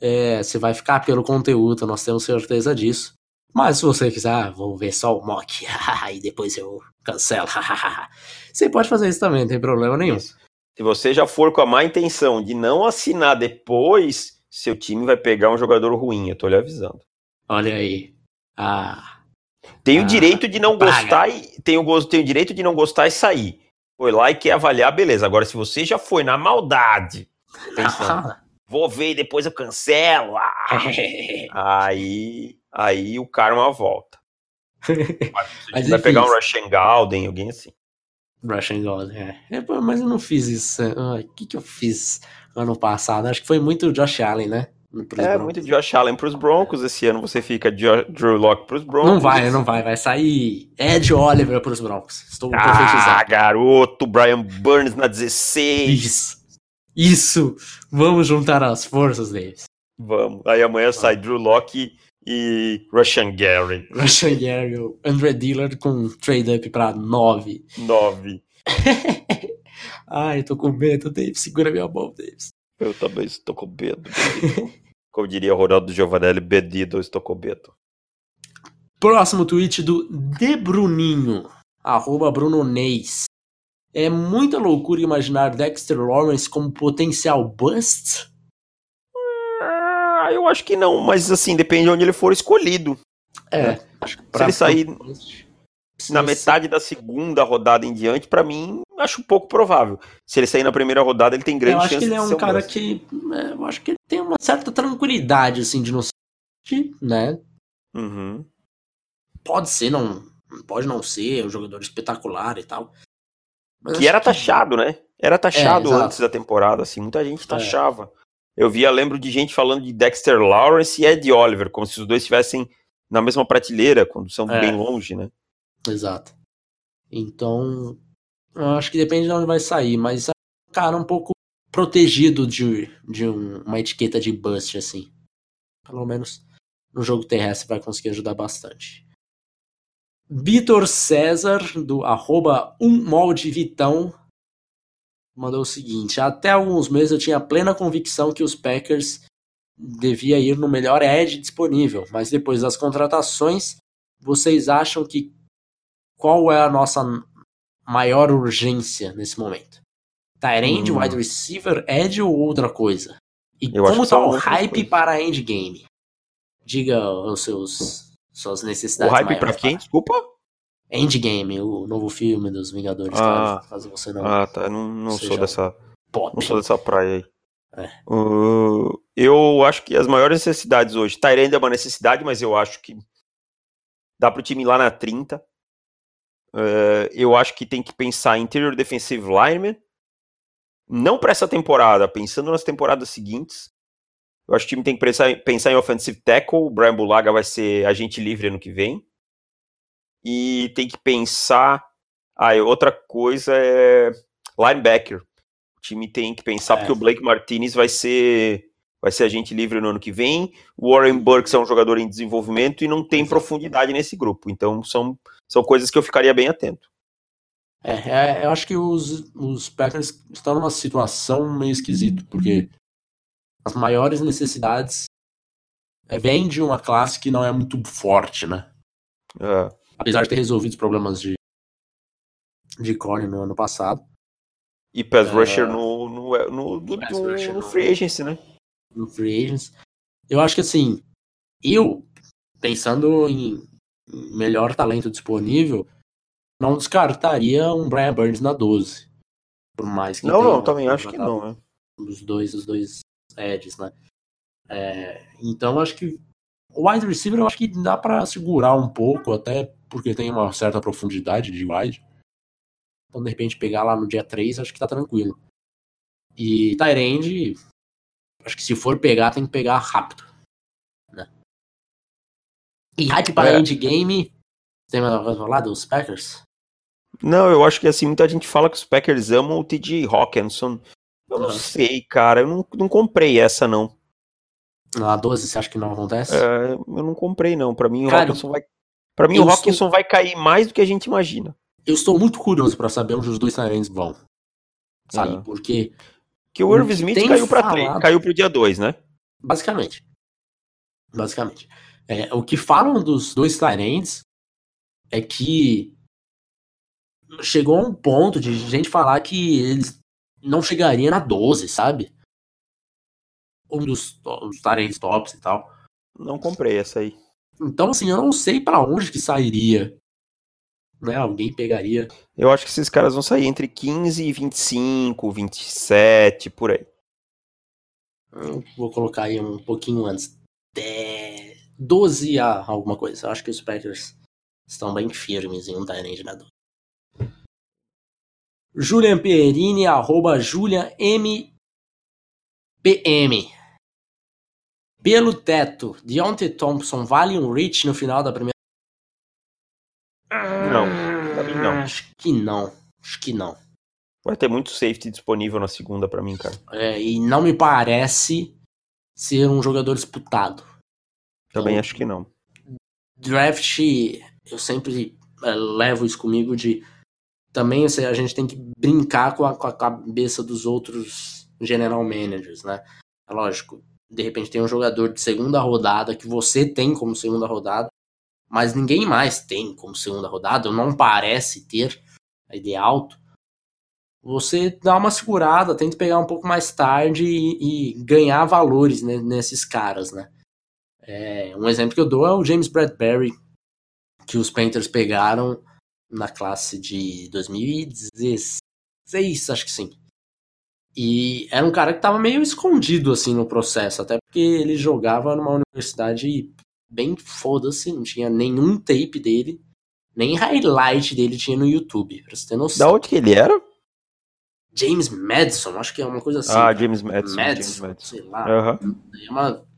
É, você vai ficar pelo conteúdo, nós temos certeza disso. Mas se você quiser, ah, vou ver só o mock, e depois eu cancelo, você pode fazer isso também, não tem problema nenhum. Se você já for com a má intenção de não assinar depois, seu time vai pegar um jogador ruim, eu tô lhe avisando. Olha aí. Ah. Tem o ah, direito de não praga. gostar e tem o, tem o direito de não gostar e sair foi lá e quer avaliar, beleza. Agora, se você já foi na maldade, pensando, vou ver e depois eu cancelo, ah, aí, aí o karma volta. Vai pegar um Russian Golden, alguém assim. Russian Golden, é. é. Mas eu não fiz isso. O que, que eu fiz ano passado? Acho que foi muito Josh Allen, né? É, Broncos. muito Josh Allen pros Broncos. Esse ano você fica Drew Locke pros Broncos. Não vai, não vai. Vai sair Ed Oliver pros Broncos. Estou ah, garoto. Brian Burns na 16. Isso. Isso. Vamos juntar as forças deles. Vamos. Aí amanhã sai Drew Locke e Russian Gary. Russian Gary, o André Dillard com trade up pra 9. 9. Ai, tô com medo, Davis. Segura minha mão, Davis. Eu também estou com medo. Como diria Ronaldo Giovanelli, bedido, eu estou com medo. Próximo tweet do De Bruninho, arroba Bruno Neis. É muita loucura imaginar Dexter Lawrence como potencial bust? Ah, eu acho que não, mas assim, depende de onde ele for escolhido. É. Né? Se ele sair na metade da segunda rodada em diante, para mim, acho pouco provável. Se ele sair na primeira rodada, ele tem grande chance de Eu acho que ele é um cara que. É, eu acho que ele tem uma certa tranquilidade, assim, de não ser, né? Uhum. Pode ser, não. Pode não ser, é um jogador espetacular e tal. que era taxado, que... né? Era taxado é, antes da temporada, assim, muita gente é. taxava. É. Eu via, lembro de gente falando de Dexter Lawrence e Ed Oliver, como se os dois estivessem na mesma prateleira, quando são é. bem longe, né? Exato. Então, acho que depende de onde vai sair, mas é um cara um pouco protegido de, de um, uma etiqueta de bust, assim. Pelo menos no jogo terrestre vai conseguir ajudar bastante. Vitor César, do arroba umoldevitão, mandou o seguinte: Até alguns meses eu tinha plena convicção que os Packers devia ir no melhor edge disponível, mas depois das contratações, vocês acham que qual é a nossa maior urgência nesse momento? Tyrande, hum. wide receiver, edge ou outra coisa? E Eu como tá o hype coisa. para endgame? Diga os seus suas necessidades. O hype para quem? Desculpa? Endgame, o novo filme dos Vingadores, Ah. caso você não. Ah, tá. Não, não sou dessa. pop. Não sou dessa praia aí. É. Uh, eu acho que as maiores necessidades hoje. Tyrande é uma necessidade, mas eu acho que dá pro time ir lá na 30. Uh, eu acho que tem que pensar em interior defensive lineman. Não para essa temporada, pensando nas temporadas seguintes. Eu acho que o time tem que pensar, em- pensar em offensive tackle. O Brian Bulaga vai ser agente livre ano que vem. E tem que pensar. Ah, outra coisa é linebacker. O time tem que pensar É. porque o Blake Martinez vai ser vai ser agente livre no ano que vem. O Warren Burks é um jogador em desenvolvimento e não tem profundidade nesse grupo. Então são, são coisas que eu ficaria bem atento. É, é, eu acho que os, os Packers estão numa situação meio esquisita, porque as maiores necessidades vêm de uma classe que não é muito forte, né? É, Apesar de ter resolvido os problemas de, de corner no ano passado, e pass É. rusher no, no, no, do- Pass rusher no free agency, né? no Free Agents. Eu acho que assim, eu, pensando em melhor talento disponível, não descartaria um Brian Burns na 12. Por mais que Não, tenha não, também acho que não, né? os dois, os dois edges, né? É, então acho que o wide receiver eu acho que dá pra segurar um pouco, até porque tem uma certa profundidade de wide. Então, de repente, pegar lá no dia 3, acho que tá tranquilo. E Tyrande, acho que se for pegar, tem que pegar rápido. E hype para É. endgame, tem mais alguma coisa falar dos Packers? Não, eu acho que assim, muita gente fala que os Packers amam o TJ Hawkinson. Eu não Aham. sei, cara. Eu não, não comprei essa, não. Na 12, você acha que não acontece? É, eu não comprei, não. Pra mim, o Hawkinson vai. Pra mim, o estou- Hawkinson vai cair mais do que a gente imagina. Eu estou muito curioso pra saber onde os dois Tyrands vão. Sabe? Ah. Porque Que o Irv Smith caiu pra falado- três, caiu pro dia 2, né? Basicamente. Basicamente. É, o que falam dos dois Tyrants é que chegou a um ponto de gente falar que eles não chegariam na 12, sabe? Um dos, dos Tyrants tops e tal. Não comprei essa aí. Então, assim, eu não sei pra onde que sairia. Né? Alguém pegaria. Eu acho que esses caras vão sair entre 15 e 25, 27, por aí. Eu vou colocar aí um pouquinho antes. É, 12 a alguma coisa. Eu acho que os Packers estão bem firmes em um Tyrant na 12. Julian Pierini, arroba Julian MPM. Pelo teto, Deontay Thompson vale um reach no final da primeira. Não, pra mim não. Acho que não. Acho que não. Vai ter muito safety disponível na segunda pra mim, cara. É, e não me parece ser um jogador disputado. Também Então, acho que não. draft, eu sempre eh, levo isso comigo de também assim, a gente tem que brincar com a, com a cabeça dos outros general managers, né? É lógico, de repente tem um jogador de segunda rodada que você tem como segunda rodada, mas ninguém mais tem como segunda rodada, ou não parece ter a ideia alto. Você dá uma segurada, tenta pegar um pouco mais tarde e, e ganhar valores né, nesses caras, né? É, um exemplo que eu dou é o James Bradbury, que os Panthers pegaram na classe de 2016, acho que sim. E era um cara que tava meio escondido assim no processo, até porque ele jogava numa universidade bem foda-se, não tinha nenhum tape dele, nem highlight dele tinha no YouTube, pra você ter noção. Da onde que ele era? James Madison, acho que é uma coisa assim. ah. James Madison. James Madison, Madison. sei lá. Aham. É uma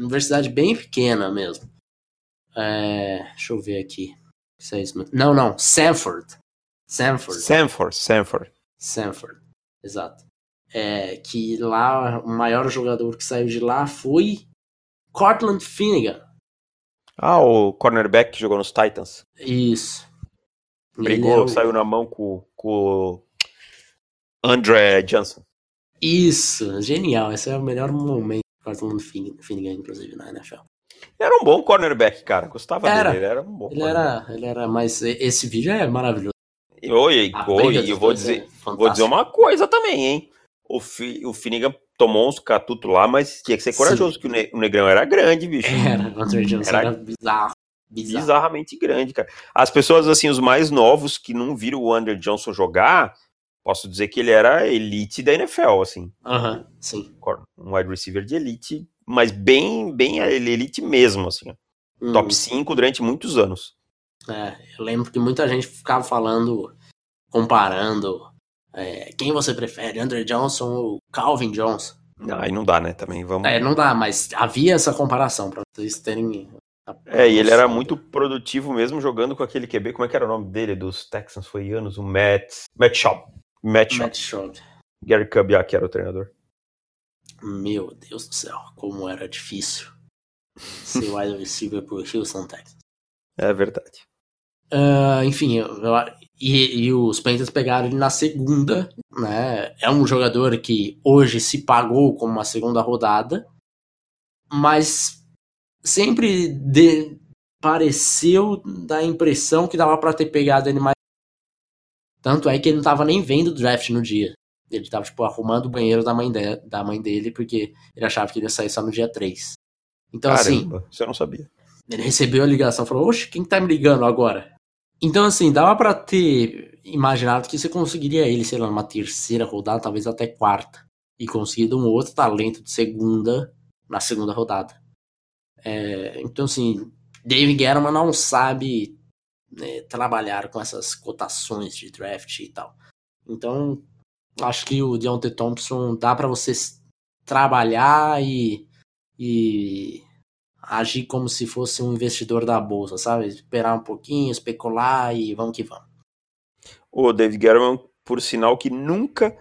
universidade bem pequena mesmo. É, deixa eu ver aqui. Não, não. Sanford. Sanford. Sanford, Sanford. Sanford. Exato. É, que lá o maior jogador que saiu de lá foi Cortland Finnegan. Ah, o cornerback que jogou nos Titans. Isso. Brigou, é o- saiu na mão com, com o André Johnson. Isso, genial. Esse é o melhor momento Cortland Fin- Finnegan, inclusive, na NFL. Era um bom cornerback, cara. Gostava Era. dele. Ele era um bom Ele cornerback. era, ele era, mas esse vídeo é maravilhoso. E, oi, oi, e eu vou dois dizer, é vou dizer uma coisa também, hein? O, Fi, o Finnegan tomou uns catutos lá, mas tinha que ser Sim. corajoso, que o, ne- o Negrão era grande, bicho. Era, o Johnson Era- era bizarro. Bizarro. Bizarramente grande, cara. As pessoas, assim, os mais novos que não viram o Andrew Johnson jogar, posso dizer que ele era elite da NFL, assim. Aham, uhum, sim. Um wide receiver de elite, mas bem, bem elite mesmo, assim. Uhum. Top 5 durante muitos anos. É, eu lembro que muita gente ficava falando, comparando é, quem você prefere, Andrew Johnson ou Calvin Johnson. Aí não dá, né? Também vamos. É, não dá, mas havia essa comparação para vocês terem. É, e ele era muito produtivo mesmo jogando com aquele QB. Como é que era o nome dele dos Texans? Foi anos, o Matt. Matt Schaub. Matt. Matt. Gary Kubiak era o treinador. Meu Deus do céu, como era difícil ser wide receiver por Houston, Texas. É verdade. Uh, enfim, eu, eu, e, e, os Panthers pegaram ele na segunda, né? É um jogador que hoje se pagou como uma segunda rodada, mas sempre de, pareceu dar a impressão que dava para ter pegado ele mais. Tanto é que ele não tava nem vendo o draft no dia. Ele tava, tipo, arrumando o banheiro da mãe, de, da mãe dele, porque ele achava que ele ia sair só no dia 3. Então, assim, Caramba, assim. Eu não sabia. Ele recebeu a ligação falou: Oxe, quem tá me ligando agora? Então, assim, dava para ter imaginado que você conseguiria ele, sei lá, numa terceira rodada, talvez até quarta. E conseguido um outro talento de segunda na segunda rodada. É, então, assim, David Guerrero não sabe né, trabalhar com essas cotações de draft e tal. Então, acho que o Deontay Thompson dá para você trabalhar e, e agir como se fosse um investidor da bolsa, sabe? Esperar um pouquinho, especular e vamos que vamos. O David Guerrero, por sinal, que nunca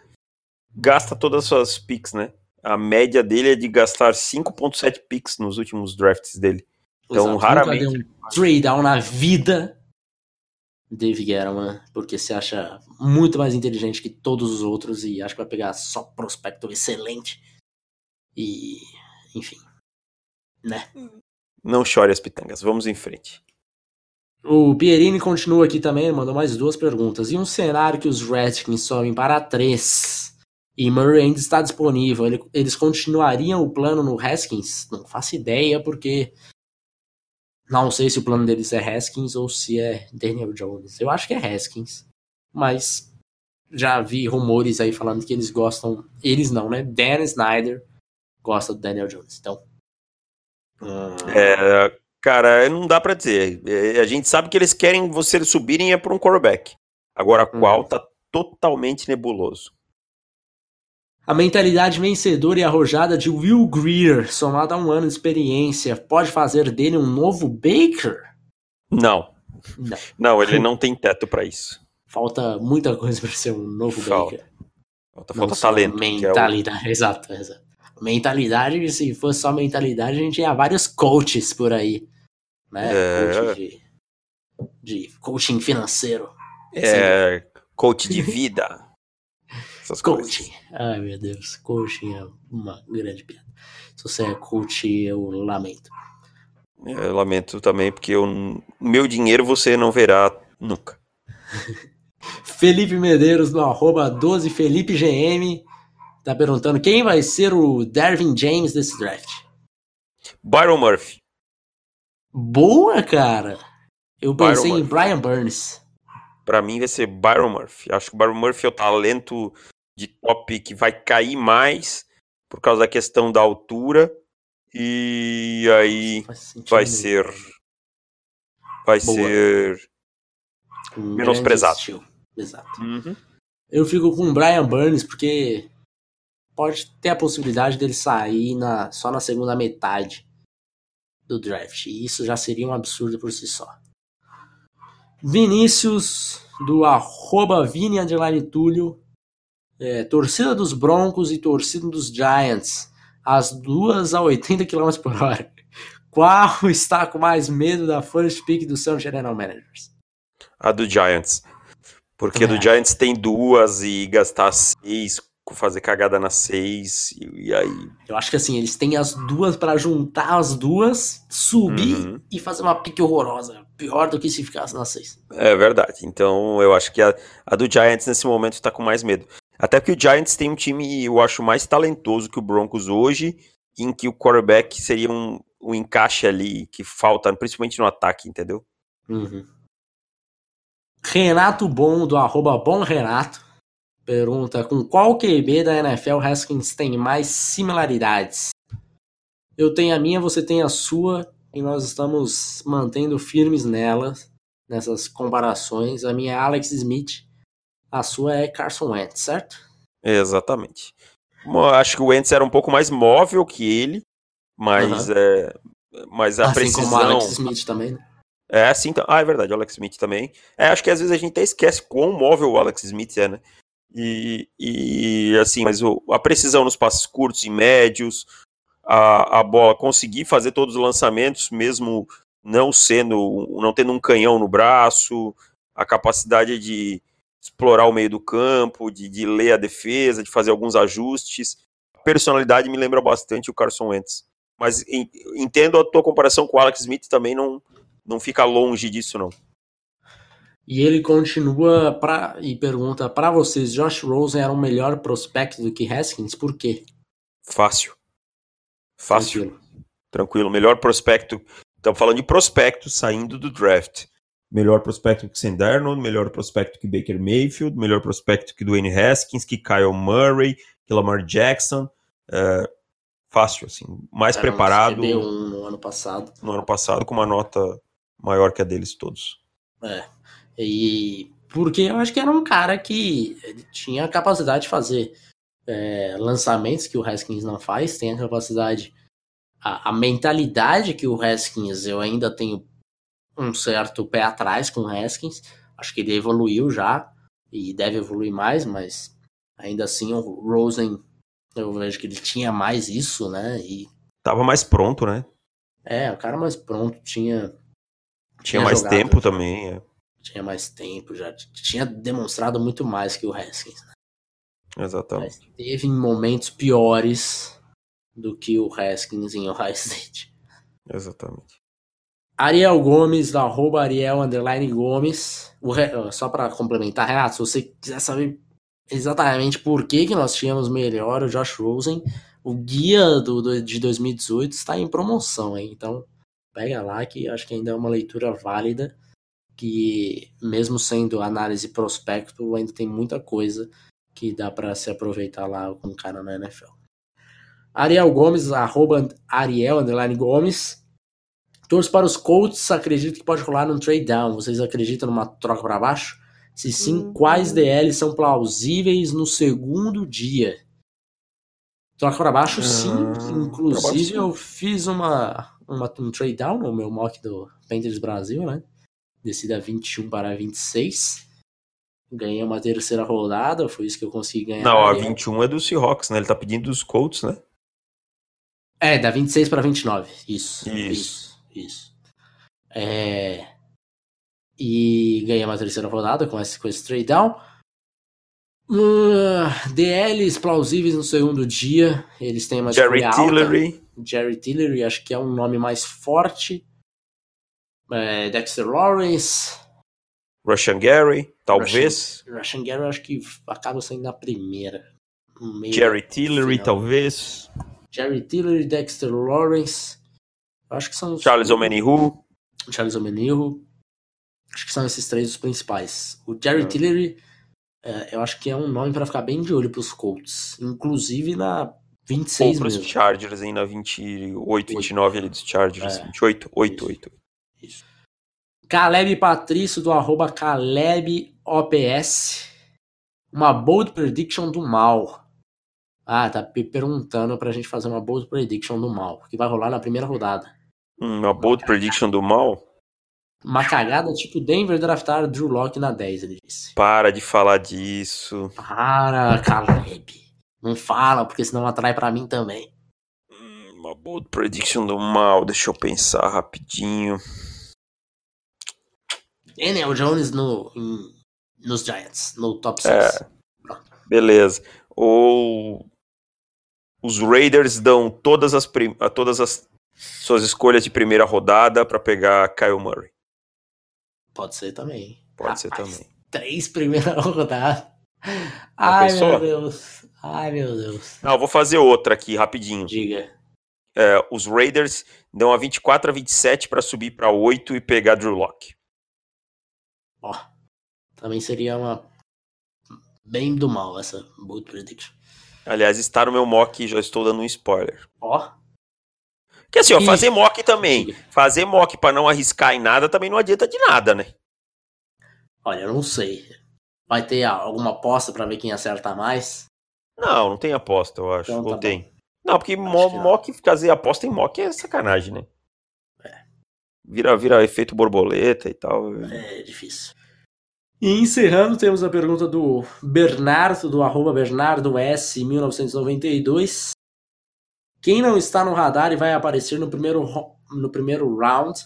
gasta todas as suas picks, né? A média dele é de gastar 5.7 picks nos últimos drafts dele. Então, Exato, raramente. Nunca deu um trade down na vida Dave Guerrero, porque se acha muito mais inteligente que todos os outros e acha que vai pegar só prospecto excelente. E, enfim né? Não chore as pitangas, vamos em frente. O Pierini continua aqui também, mandou mais duas perguntas. E um cenário que os Redskins sobem para três e Murray ainda está disponível, eles continuariam o plano no Haskins? Não faço ideia, porque não sei se o plano deles é Haskins ou se é Daniel Jones. Eu acho que é Haskins, mas já vi rumores aí falando que eles gostam, eles não, né? Dan Snyder gosta do Daniel Jones. Então, é, cara, não dá para dizer. É, a gente sabe que eles querem você subirem é por um quarterback. Agora, qual uhum. tá totalmente nebuloso. A mentalidade vencedora e arrojada de Will Greer, somada a um ano de experiência, pode fazer dele um novo Baker? Não. Não, não ele não tem teto para isso. Falta muita coisa para ser um novo falta. Baker. Falta, falta talento. Mentalidade, é o... exato, exato. Mentalidade, se fosse só mentalidade, a gente tinha vários coaches por aí. Né? É... Coach de, de coaching financeiro. É, coach de vida. Essas coaching. Coisas. Ai, meu Deus. Coaching é uma grande piada. Se você é coach, eu lamento. Eu lamento também, porque o meu dinheiro você não verá nunca. Felipe Medeiros no arroba 12FelipeGM tá perguntando quem vai ser o Dervin James desse draft. Byron Murphy. Boa, cara. Eu pensei Byron em Brian Burns. Para mim vai ser Byron Murphy. Acho que o Byron Murphy é o talento de top que vai cair mais por causa da questão da altura e aí vai ser vai Boa. ser um menosprezado. Exato. Uhum. Eu fico com o Brian Burns porque pode ter a possibilidade dele sair na, só na segunda metade do draft. E isso já seria um absurdo por si só. Vinícius, do arroba Vini Túlio, é, torcida dos Broncos e torcida dos Giants, as duas a 80 km por hora. Qual está com mais medo da first pick do São General Managers? A do Giants. Porque é. do Giants tem duas e gastar seis fazer cagada na 6 e, aí. Eu acho que assim, eles têm as duas para juntar as duas, subir uhum. e fazer uma pique horrorosa. Pior do que se ficasse na 6. É verdade. Então eu acho que a, a do Giants nesse momento tá com mais medo. Até porque o Giants tem um time, eu acho, mais talentoso que o Broncos hoje, em que o quarterback seria um, o encaixe ali que falta, principalmente no ataque, entendeu? Uhum. Renato Bom, do arroba Bom Renato, pergunta: com qual QB da NFL Haskins tem mais similaridades? Eu tenho a minha, você tem a sua, e nós estamos mantendo firmes nelas, nessas comparações. A minha é Alex Smith, a sua é Carson Wentz, certo? Exatamente. Acho que o Wentz era um pouco mais móvel que ele, mas, uhum. é, mas a assim precisão... como o Alex Smith também, né? É, assim, ah, é verdade, o Alex Smith também. É, acho que às vezes a gente até esquece quão móvel o Alex Smith é, né? E, e assim, mas o, a precisão nos passes curtos e médios, a, a bola conseguir fazer todos os lançamentos, mesmo não sendo, não tendo um canhão no braço, a capacidade de explorar o meio do campo, de, de ler a defesa, de fazer alguns ajustes. A personalidade me lembra bastante o Carson Wentz. Mas entendo a tua comparação com o Alex Smith também não, não fica longe disso, não. E ele continua pra, e pergunta para vocês: Josh Rosen era um melhor prospecto do que Haskins? Por quê? Fácil. Fácil. Tranquilo. Tranquilo. Melhor prospecto. Estamos falando de prospecto saindo do draft. Melhor prospecto que Sam Darnold, melhor prospecto que Baker Mayfield, melhor prospecto que Dwayne Haskins, que Kyle Murray, que Lamar Jackson. Uh, fácil, assim. Mais Era preparado. Um no ano passado. No ano passado, com uma nota maior que a deles todos. É. E porque eu acho que era um cara que tinha a capacidade de fazer é, lançamentos que o Haskins não faz, tem a capacidade, a, a, mentalidade que o Haskins eu ainda tenho um certo pé atrás com o Haskins. Acho que ele evoluiu já e deve evoluir mais, mas ainda assim o Rosen eu vejo que ele tinha mais isso, né? E tava mais pronto, né? É, o cara mais pronto, tinha tinha, mais jogado, tempo também, é. Tinha mais tempo, já tinha demonstrado muito mais que o Haskins. Né? Exatamente. Mas teve momentos piores do que o Haskins em Ohio State. Exatamente. Ariel Gomes, da arroba Ariel Underline Gomes. Re... Só para complementar, Renato, se você quiser saber exatamente por que, que nós tínhamos melhor o Josh Rosen, o guia do, do de 2018 está em promoção, hein? Então pega lá que acho que ainda é uma leitura válida, que mesmo sendo análise prospecto, ainda tem muita coisa que dá para se aproveitar lá com o cara na NFL. Ariel Gomes, arroba Ariel underline Gomes. Torço para os Colts, acredito que pode rolar num trade down. Vocês acreditam numa troca para baixo? Se sim, hum. quais DLs são plausíveis no segundo dia? Troca para baixo, sim. Hum, Inclusive, baixo, sim. eu fiz uma, uma, um trade down no meu mock do Panthers Brasil, né? Descida 21 para 26. Ganhei uma terceira rodada, foi isso que eu consegui ganhar. Não, a 21 é do Seahawks, né? Ele tá pedindo dos Colts, né? É, da 26 para 29. Isso. Isso. Isso. Isso. É... E ganhei uma terceira rodada com esse, com esse trade down. Uh, DLs plausíveis no segundo dia. Eles têm uma Jerry Tillery. Jerry Tillery, acho que é um nome mais forte. É, Dexter Lawrence. Russian Gary, talvez. Russian, Russian Gary acho que acaba saindo na primeira. Jerry Tillery, final. talvez. Jerry Tillery, Dexter Lawrence. Acho que são os... Charles Omenihu. Charles Omenihu. Acho que são esses três os principais. O Jerry é. Tillery, é, eu acho que é um nome para ficar bem de olho pros Colts. Inclusive na 26 Ou pros mesmo. Chargers, hein, na 28, 29 ali dos Chargers. É. 28, 8, 8. Isso. Caleb Patrício do arroba CalebOPS. Uma bold prediction do mal. Ah, tá perguntando pra gente fazer uma bold prediction do mal. Que vai rolar na primeira rodada. Hum, uma bold prediction do mal? Uma cagada tipo Denver draftar Drew Locke na 10, ele disse. Para de falar disso. Para, Caleb. Não fala, porque senão atrai para mim também. Hum, uma bold prediction do mal, deixa eu pensar rapidinho. Daniel Jones no, em, nos Giants, no top 6. É, beleza. Ou os Raiders dão todas as, todas as suas escolhas de primeira rodada para pegar Kyle Murray. Pode ser também. Pode ser também. Três primeiras rodadas. Ai, meu Deus. Ai, meu Deus. Não, vou fazer outra aqui, rapidinho. Diga. é, os Raiders dão a 24 a 27 para subir para 8 e pegar Drew Locke. Ó, também seria uma bem do mal essa bold prediction. Aliás, está no meu mock, já estou dando um spoiler. Ó. Que assim, ó, fazer mock também. Fazer mock para não arriscar em nada também não adianta de nada, né? Olha, eu não sei. Vai ter alguma aposta para ver quem acerta mais? Não, não tem aposta, eu acho. Então, tá Ou tem? Bom. Não, porque mo mock, fazer aposta em mock é sacanagem, né? É. Vira, vira efeito borboleta e tal. É difícil. E encerrando, temos a pergunta do Bernardo, do arroba Bernardo S, 1992. Quem não está no radar e vai aparecer no primeiro, no primeiro round?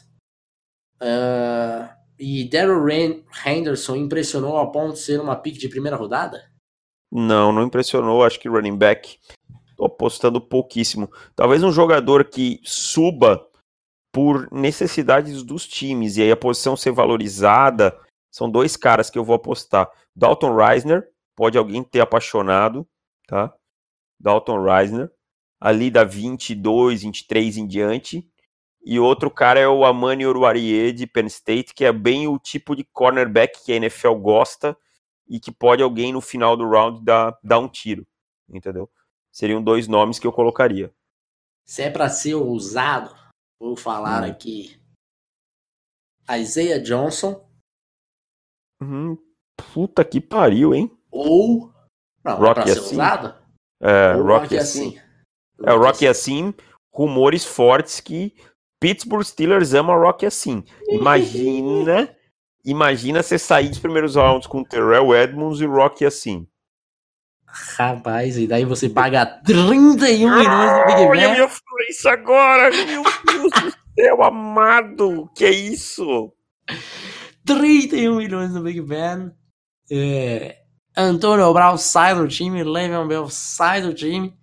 Uh, e Daryl Henderson impressionou ao ponto de ser uma pick de primeira rodada? Não, não impressionou. Acho que running back. Tô apostando pouquíssimo. Talvez um jogador que suba por necessidades dos times e aí a posição ser valorizada são dois caras que eu vou apostar. Dalton Reisner, pode alguém ter apaixonado, tá? Dalton Reisner, ali da 22, 23 em diante. E outro cara é o Amani Oruarie de Penn State, que é bem o tipo de cornerback que a NFL gosta e que pode alguém no final do round dar, dar um tiro, entendeu? Seriam dois nomes que eu colocaria. Se é para ser ousado, vou falar hum. aqui. Isaiah Johnson Uhum. Puta que pariu, hein? Ou. Não, Rock é assim. Usado? É, Ou Rock, assim. assim. É, o Rock assim. Rumores fortes que Pittsburgh Steelers ama Rock assim. Imagina. imagina você sair dos primeiros rounds com Terrell Edmonds e Rock assim. Rapaz, e daí você paga 31 milhões no Big Ben. Eu falar isso agora, meu Deus do céu amado, que é isso? 31 milhões no Big Ben. É, Antônio Brown sai do time, Le'Veon Bell sai do time.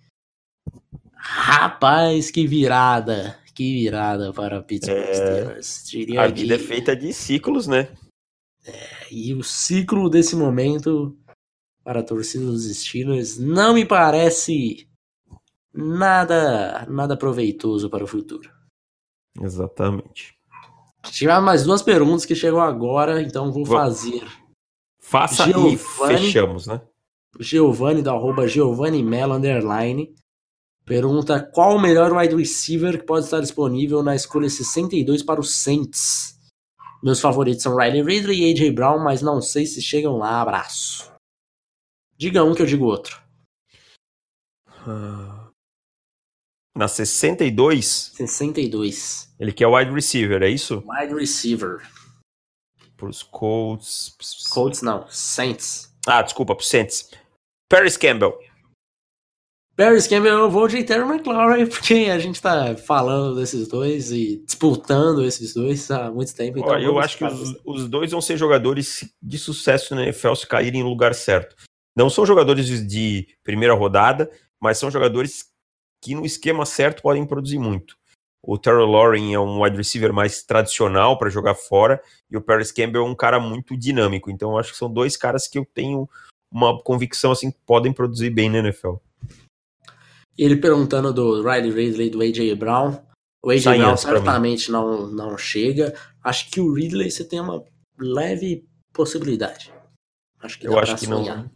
Rapaz, que virada! Que virada para Pittsburgh é, Steelers. Diria a vida que... é feita de ciclos, né? É, e o ciclo desse momento para a torcida dos Steelers não me parece nada nada proveitoso para o futuro. Exatamente. Tivemos mais duas perguntas que chegam agora, então vou fazer. Faça Giovani, e fechamos, né? Giovanni, do arroba Giovanni Mello, underline, pergunta qual o melhor wide receiver que pode estar disponível na escolha 62 para os Saints. Meus favoritos são Riley Ridley e AJ Brown, mas não sei se chegam lá. Abraço. Diga um que eu digo outro. Uh... Na 62? 62. Ele quer wide receiver, é isso? Wide receiver. Pros Colts. Colts não, Saints. Ah, desculpa, pros Saints. Paris Campbell. Paris Campbell, eu vou de Terry McLaurin, porque a gente tá falando desses dois e disputando esses dois há muito tempo. Então eu acho que os, os, dois vão ser jogadores de sucesso na NFL se caírem no lugar certo. Não são jogadores de primeira rodada, mas são jogadores que no esquema certo podem produzir muito. O Terrell Loring é um wide receiver mais tradicional para jogar fora e o Paris Campbell é um cara muito dinâmico. Então eu acho que são dois caras que eu tenho uma convicção assim que podem produzir bem na NFL. Ele perguntando do Riley Ridley e do AJ Brown. O AJ Brown certamente não, não chega. Acho que o Ridley você tem uma leve possibilidade. Acho que eu acho que sonhar. não.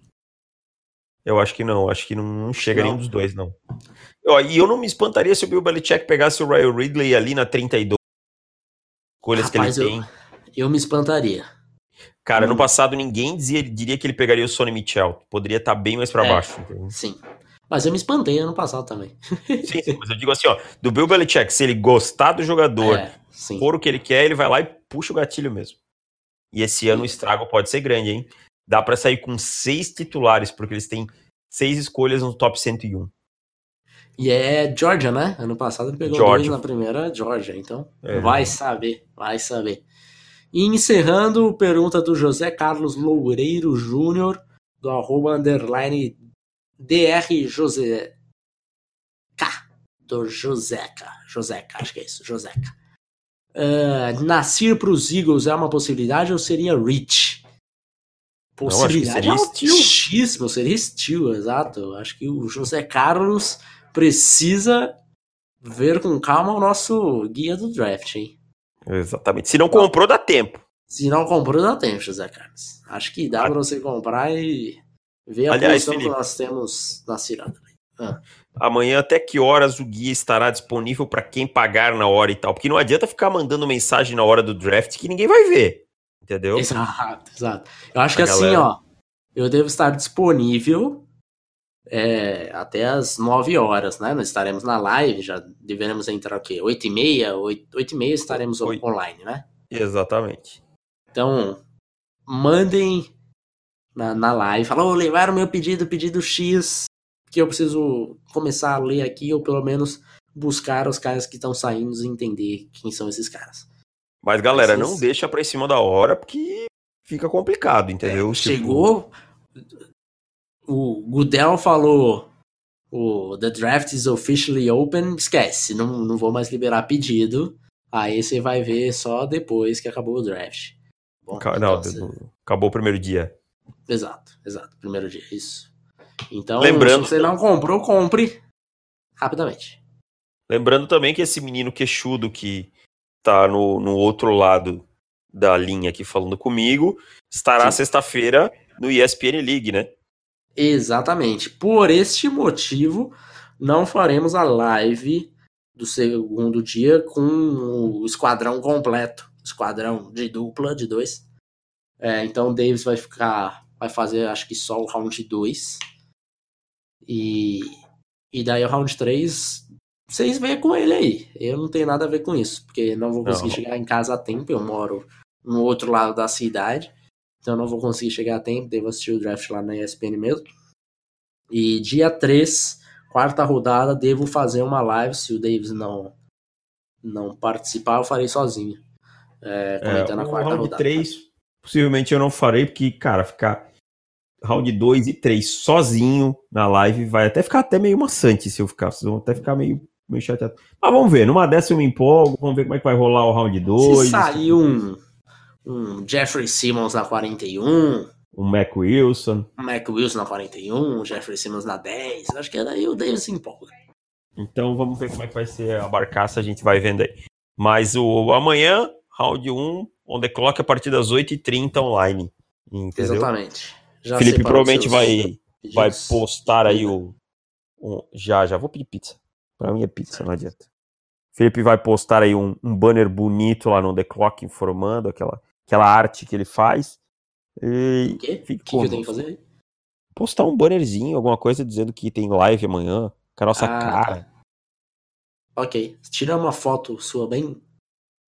Eu acho que não, acho que não, chega não. nenhum dos dois, não. E eu não me espantaria se o Bill Belichick pegasse o Ryan Ridley ali na 32. Escolhas Rapaz, que ele tem. Eu, me espantaria. Cara, hum. no passado ninguém dizia, diria que ele pegaria o Sonny Mitchell. Poderia estar tá bem mais para é, baixo. Entendeu? Sim. Mas eu me espantei ano passado também. sim, sim, mas eu digo assim, ó, do Bill Belichick, se ele gostar do jogador, é, for o que ele quer, ele vai lá e puxa o gatilho mesmo. E esse ano o estrago pode ser grande, hein? Dá para sair com seis titulares, porque eles têm seis escolhas no top 101. E é Georgia, né? Ano passado ele pegou Georgia. dois na primeira Georgia, então é. vai saber, vai saber. E encerrando, pergunta do José Carlos Loureiro Júnior, do arroba underline DR José K, do Joseca, Joseca, acho que é isso, Joseca. Uh, nascer para os Eagles é uma possibilidade ou seria Rich? Possibilidade Não, seria altíssima, seria estilo, exato. Acho que o José Carlos precisa ver com calma o nosso guia do draft, hein? Exatamente. Se não comprou, dá tempo. Se não comprou, dá tempo, José Carlos. Acho que dá para você comprar e ver a Aliás, posição que Felipe. nós temos na ciranda. Ah, Amanhã, até que horas o guia estará disponível para quem pagar na hora e tal? Porque não adianta ficar mandando mensagem na hora do draft que ninguém vai ver. Entendeu? exato, exato. Eu acho que A assim, galera- ó, eu devo estar disponível é, até as 9 horas, né? Nós estaremos na live, já deveremos entrar o quê? 8 e meia? 8, 8 e meia estaremos online, né? Exatamente. Então, mandem na, na live. Fala, ô, levaram meu pedido, pedido X, que eu preciso começar a ler aqui, ou pelo menos buscar os caras que estão saindo e entender quem são esses caras. Mas, galera, não deixa pra em cima da hora, porque fica complicado, entendeu? Tipo, Chegou, o Gudel falou, o The Draft is officially open, esquece, não, não vou mais liberar pedido. Aí você vai ver só depois que acabou o draft. Bom, Ca- então Não, você- acabou o primeiro dia. Exato, exato. Primeiro dia, isso. Então, Lembrando- se você não comprou, compre rapidamente. Lembrando também que esse menino queixudo que tá no, no outro lado da linha aqui falando comigo, estará sexta-feira no ESPN League, né? Exatamente. Por este motivo, não faremos a live do segundo dia com o esquadrão completo. Esquadrão de dupla, de dois. É, então o Davis vai ficar. Vai fazer acho que só o round 2. E, e daí o round 3. Vocês veem com ele aí. Eu não tenho nada a ver com isso. Porque não vou conseguir Não. chegar em casa a tempo. Eu moro no outro lado da cidade. Então eu não vou conseguir chegar a tempo. Devo assistir o draft lá na ESPN mesmo. E dia 3, quarta rodada, devo fazer uma live. Se o Davis não, não participar, eu farei sozinho. É, comentando a o quarta round rodada. 3, possivelmente eu não farei, porque, cara, ficar round 2 e 3 sozinho na live vai até ficar até meio maçante se eu ficar. Vocês vão até ficar meio, meio chateado. Mas vamos ver, numa dessa eu me empolgo, vamos ver como é que vai rolar o round 2. Se sair um, um Jeffrey Simmons na 41, Um Mac Wilson. um Mac Wilson na 41, um Jeffrey Simmons na 10, acho que daí o Davis se empolga. Então vamos ver como é que vai ser a barcaça, a gente vai vendo aí. Mas o amanhã, round 1, on the clock a partir das 8h30 online. Entendeu? Exatamente. Já Felipe provavelmente vai, pedidos. vai postar aí o. um- já, já vou pedir pizza. Pra mim é pizza, não adianta. Felipe vai postar aí um, um banner bonito lá no The Clock informando aquela, aquela arte que ele faz. E O quê? O que, que eu tenho que fazer aí? postar um bannerzinho, alguma coisa dizendo que tem live amanhã, com a nossa Ah, cara. Ok. Tira uma foto sua bem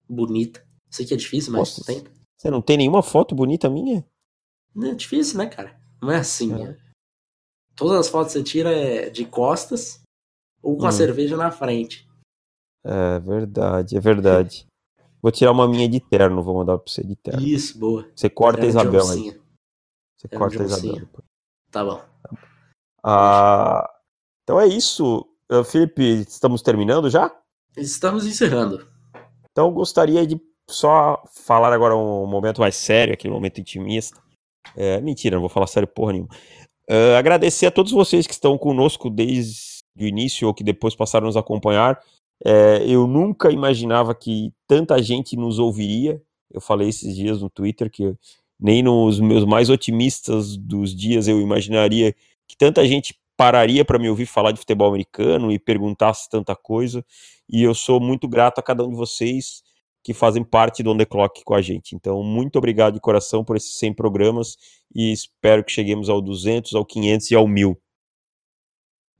bonita. Sei que é difícil, mas Nossa. tem. Você não tem nenhuma foto bonita minha? É difícil, né, cara? Não é assim, É. né? Todas as fotos que você tira é de costas ou com a Hum. cerveja na frente. É verdade, é verdade. Vou tirar uma minha de terno, vou mandar pra você de terno. Isso, boa. Você corta a Isabel aí. Você Era corta a Isabel. depois. Tá bom. Ah, então é isso. Ah, Felipe, estamos terminando já? Estamos encerrando. Então eu gostaria de só falar agora um momento mais sério, aquele momento intimista. É, mentira, não vou falar sério porra nenhuma. Ah, agradecer a todos vocês que estão conosco desde o início ou que depois passaram a nos acompanhar. É, eu nunca imaginava que tanta gente nos ouviria. Eu falei esses dias no Twitter que nem nos meus mais otimistas dos dias eu imaginaria que tanta gente pararia para me ouvir falar de futebol americano e perguntasse tanta coisa. E eu sou muito grato a cada um de vocês que fazem parte do On The Clock com a gente. Então, muito obrigado de coração por esses 100 programas e espero que cheguemos ao 200, ao 500 e ao 1000.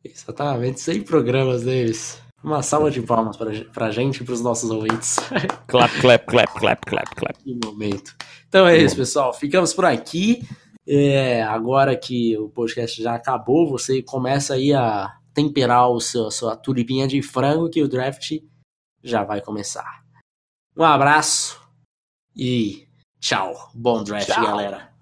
Exatamente. 100 programas deles. Uma salva de palmas pra, pra gente e pros nossos ouvintes. Clap, clap, clap, clap, clap, clap. que momento. Então é Que isso, momento. pessoal. Ficamos por aqui. É, agora que o podcast já acabou, você começa aí a temperar o seu, a sua tulipinha de frango que o draft já vai começar. Um abraço e tchau. Bom draft, Tchau. galera.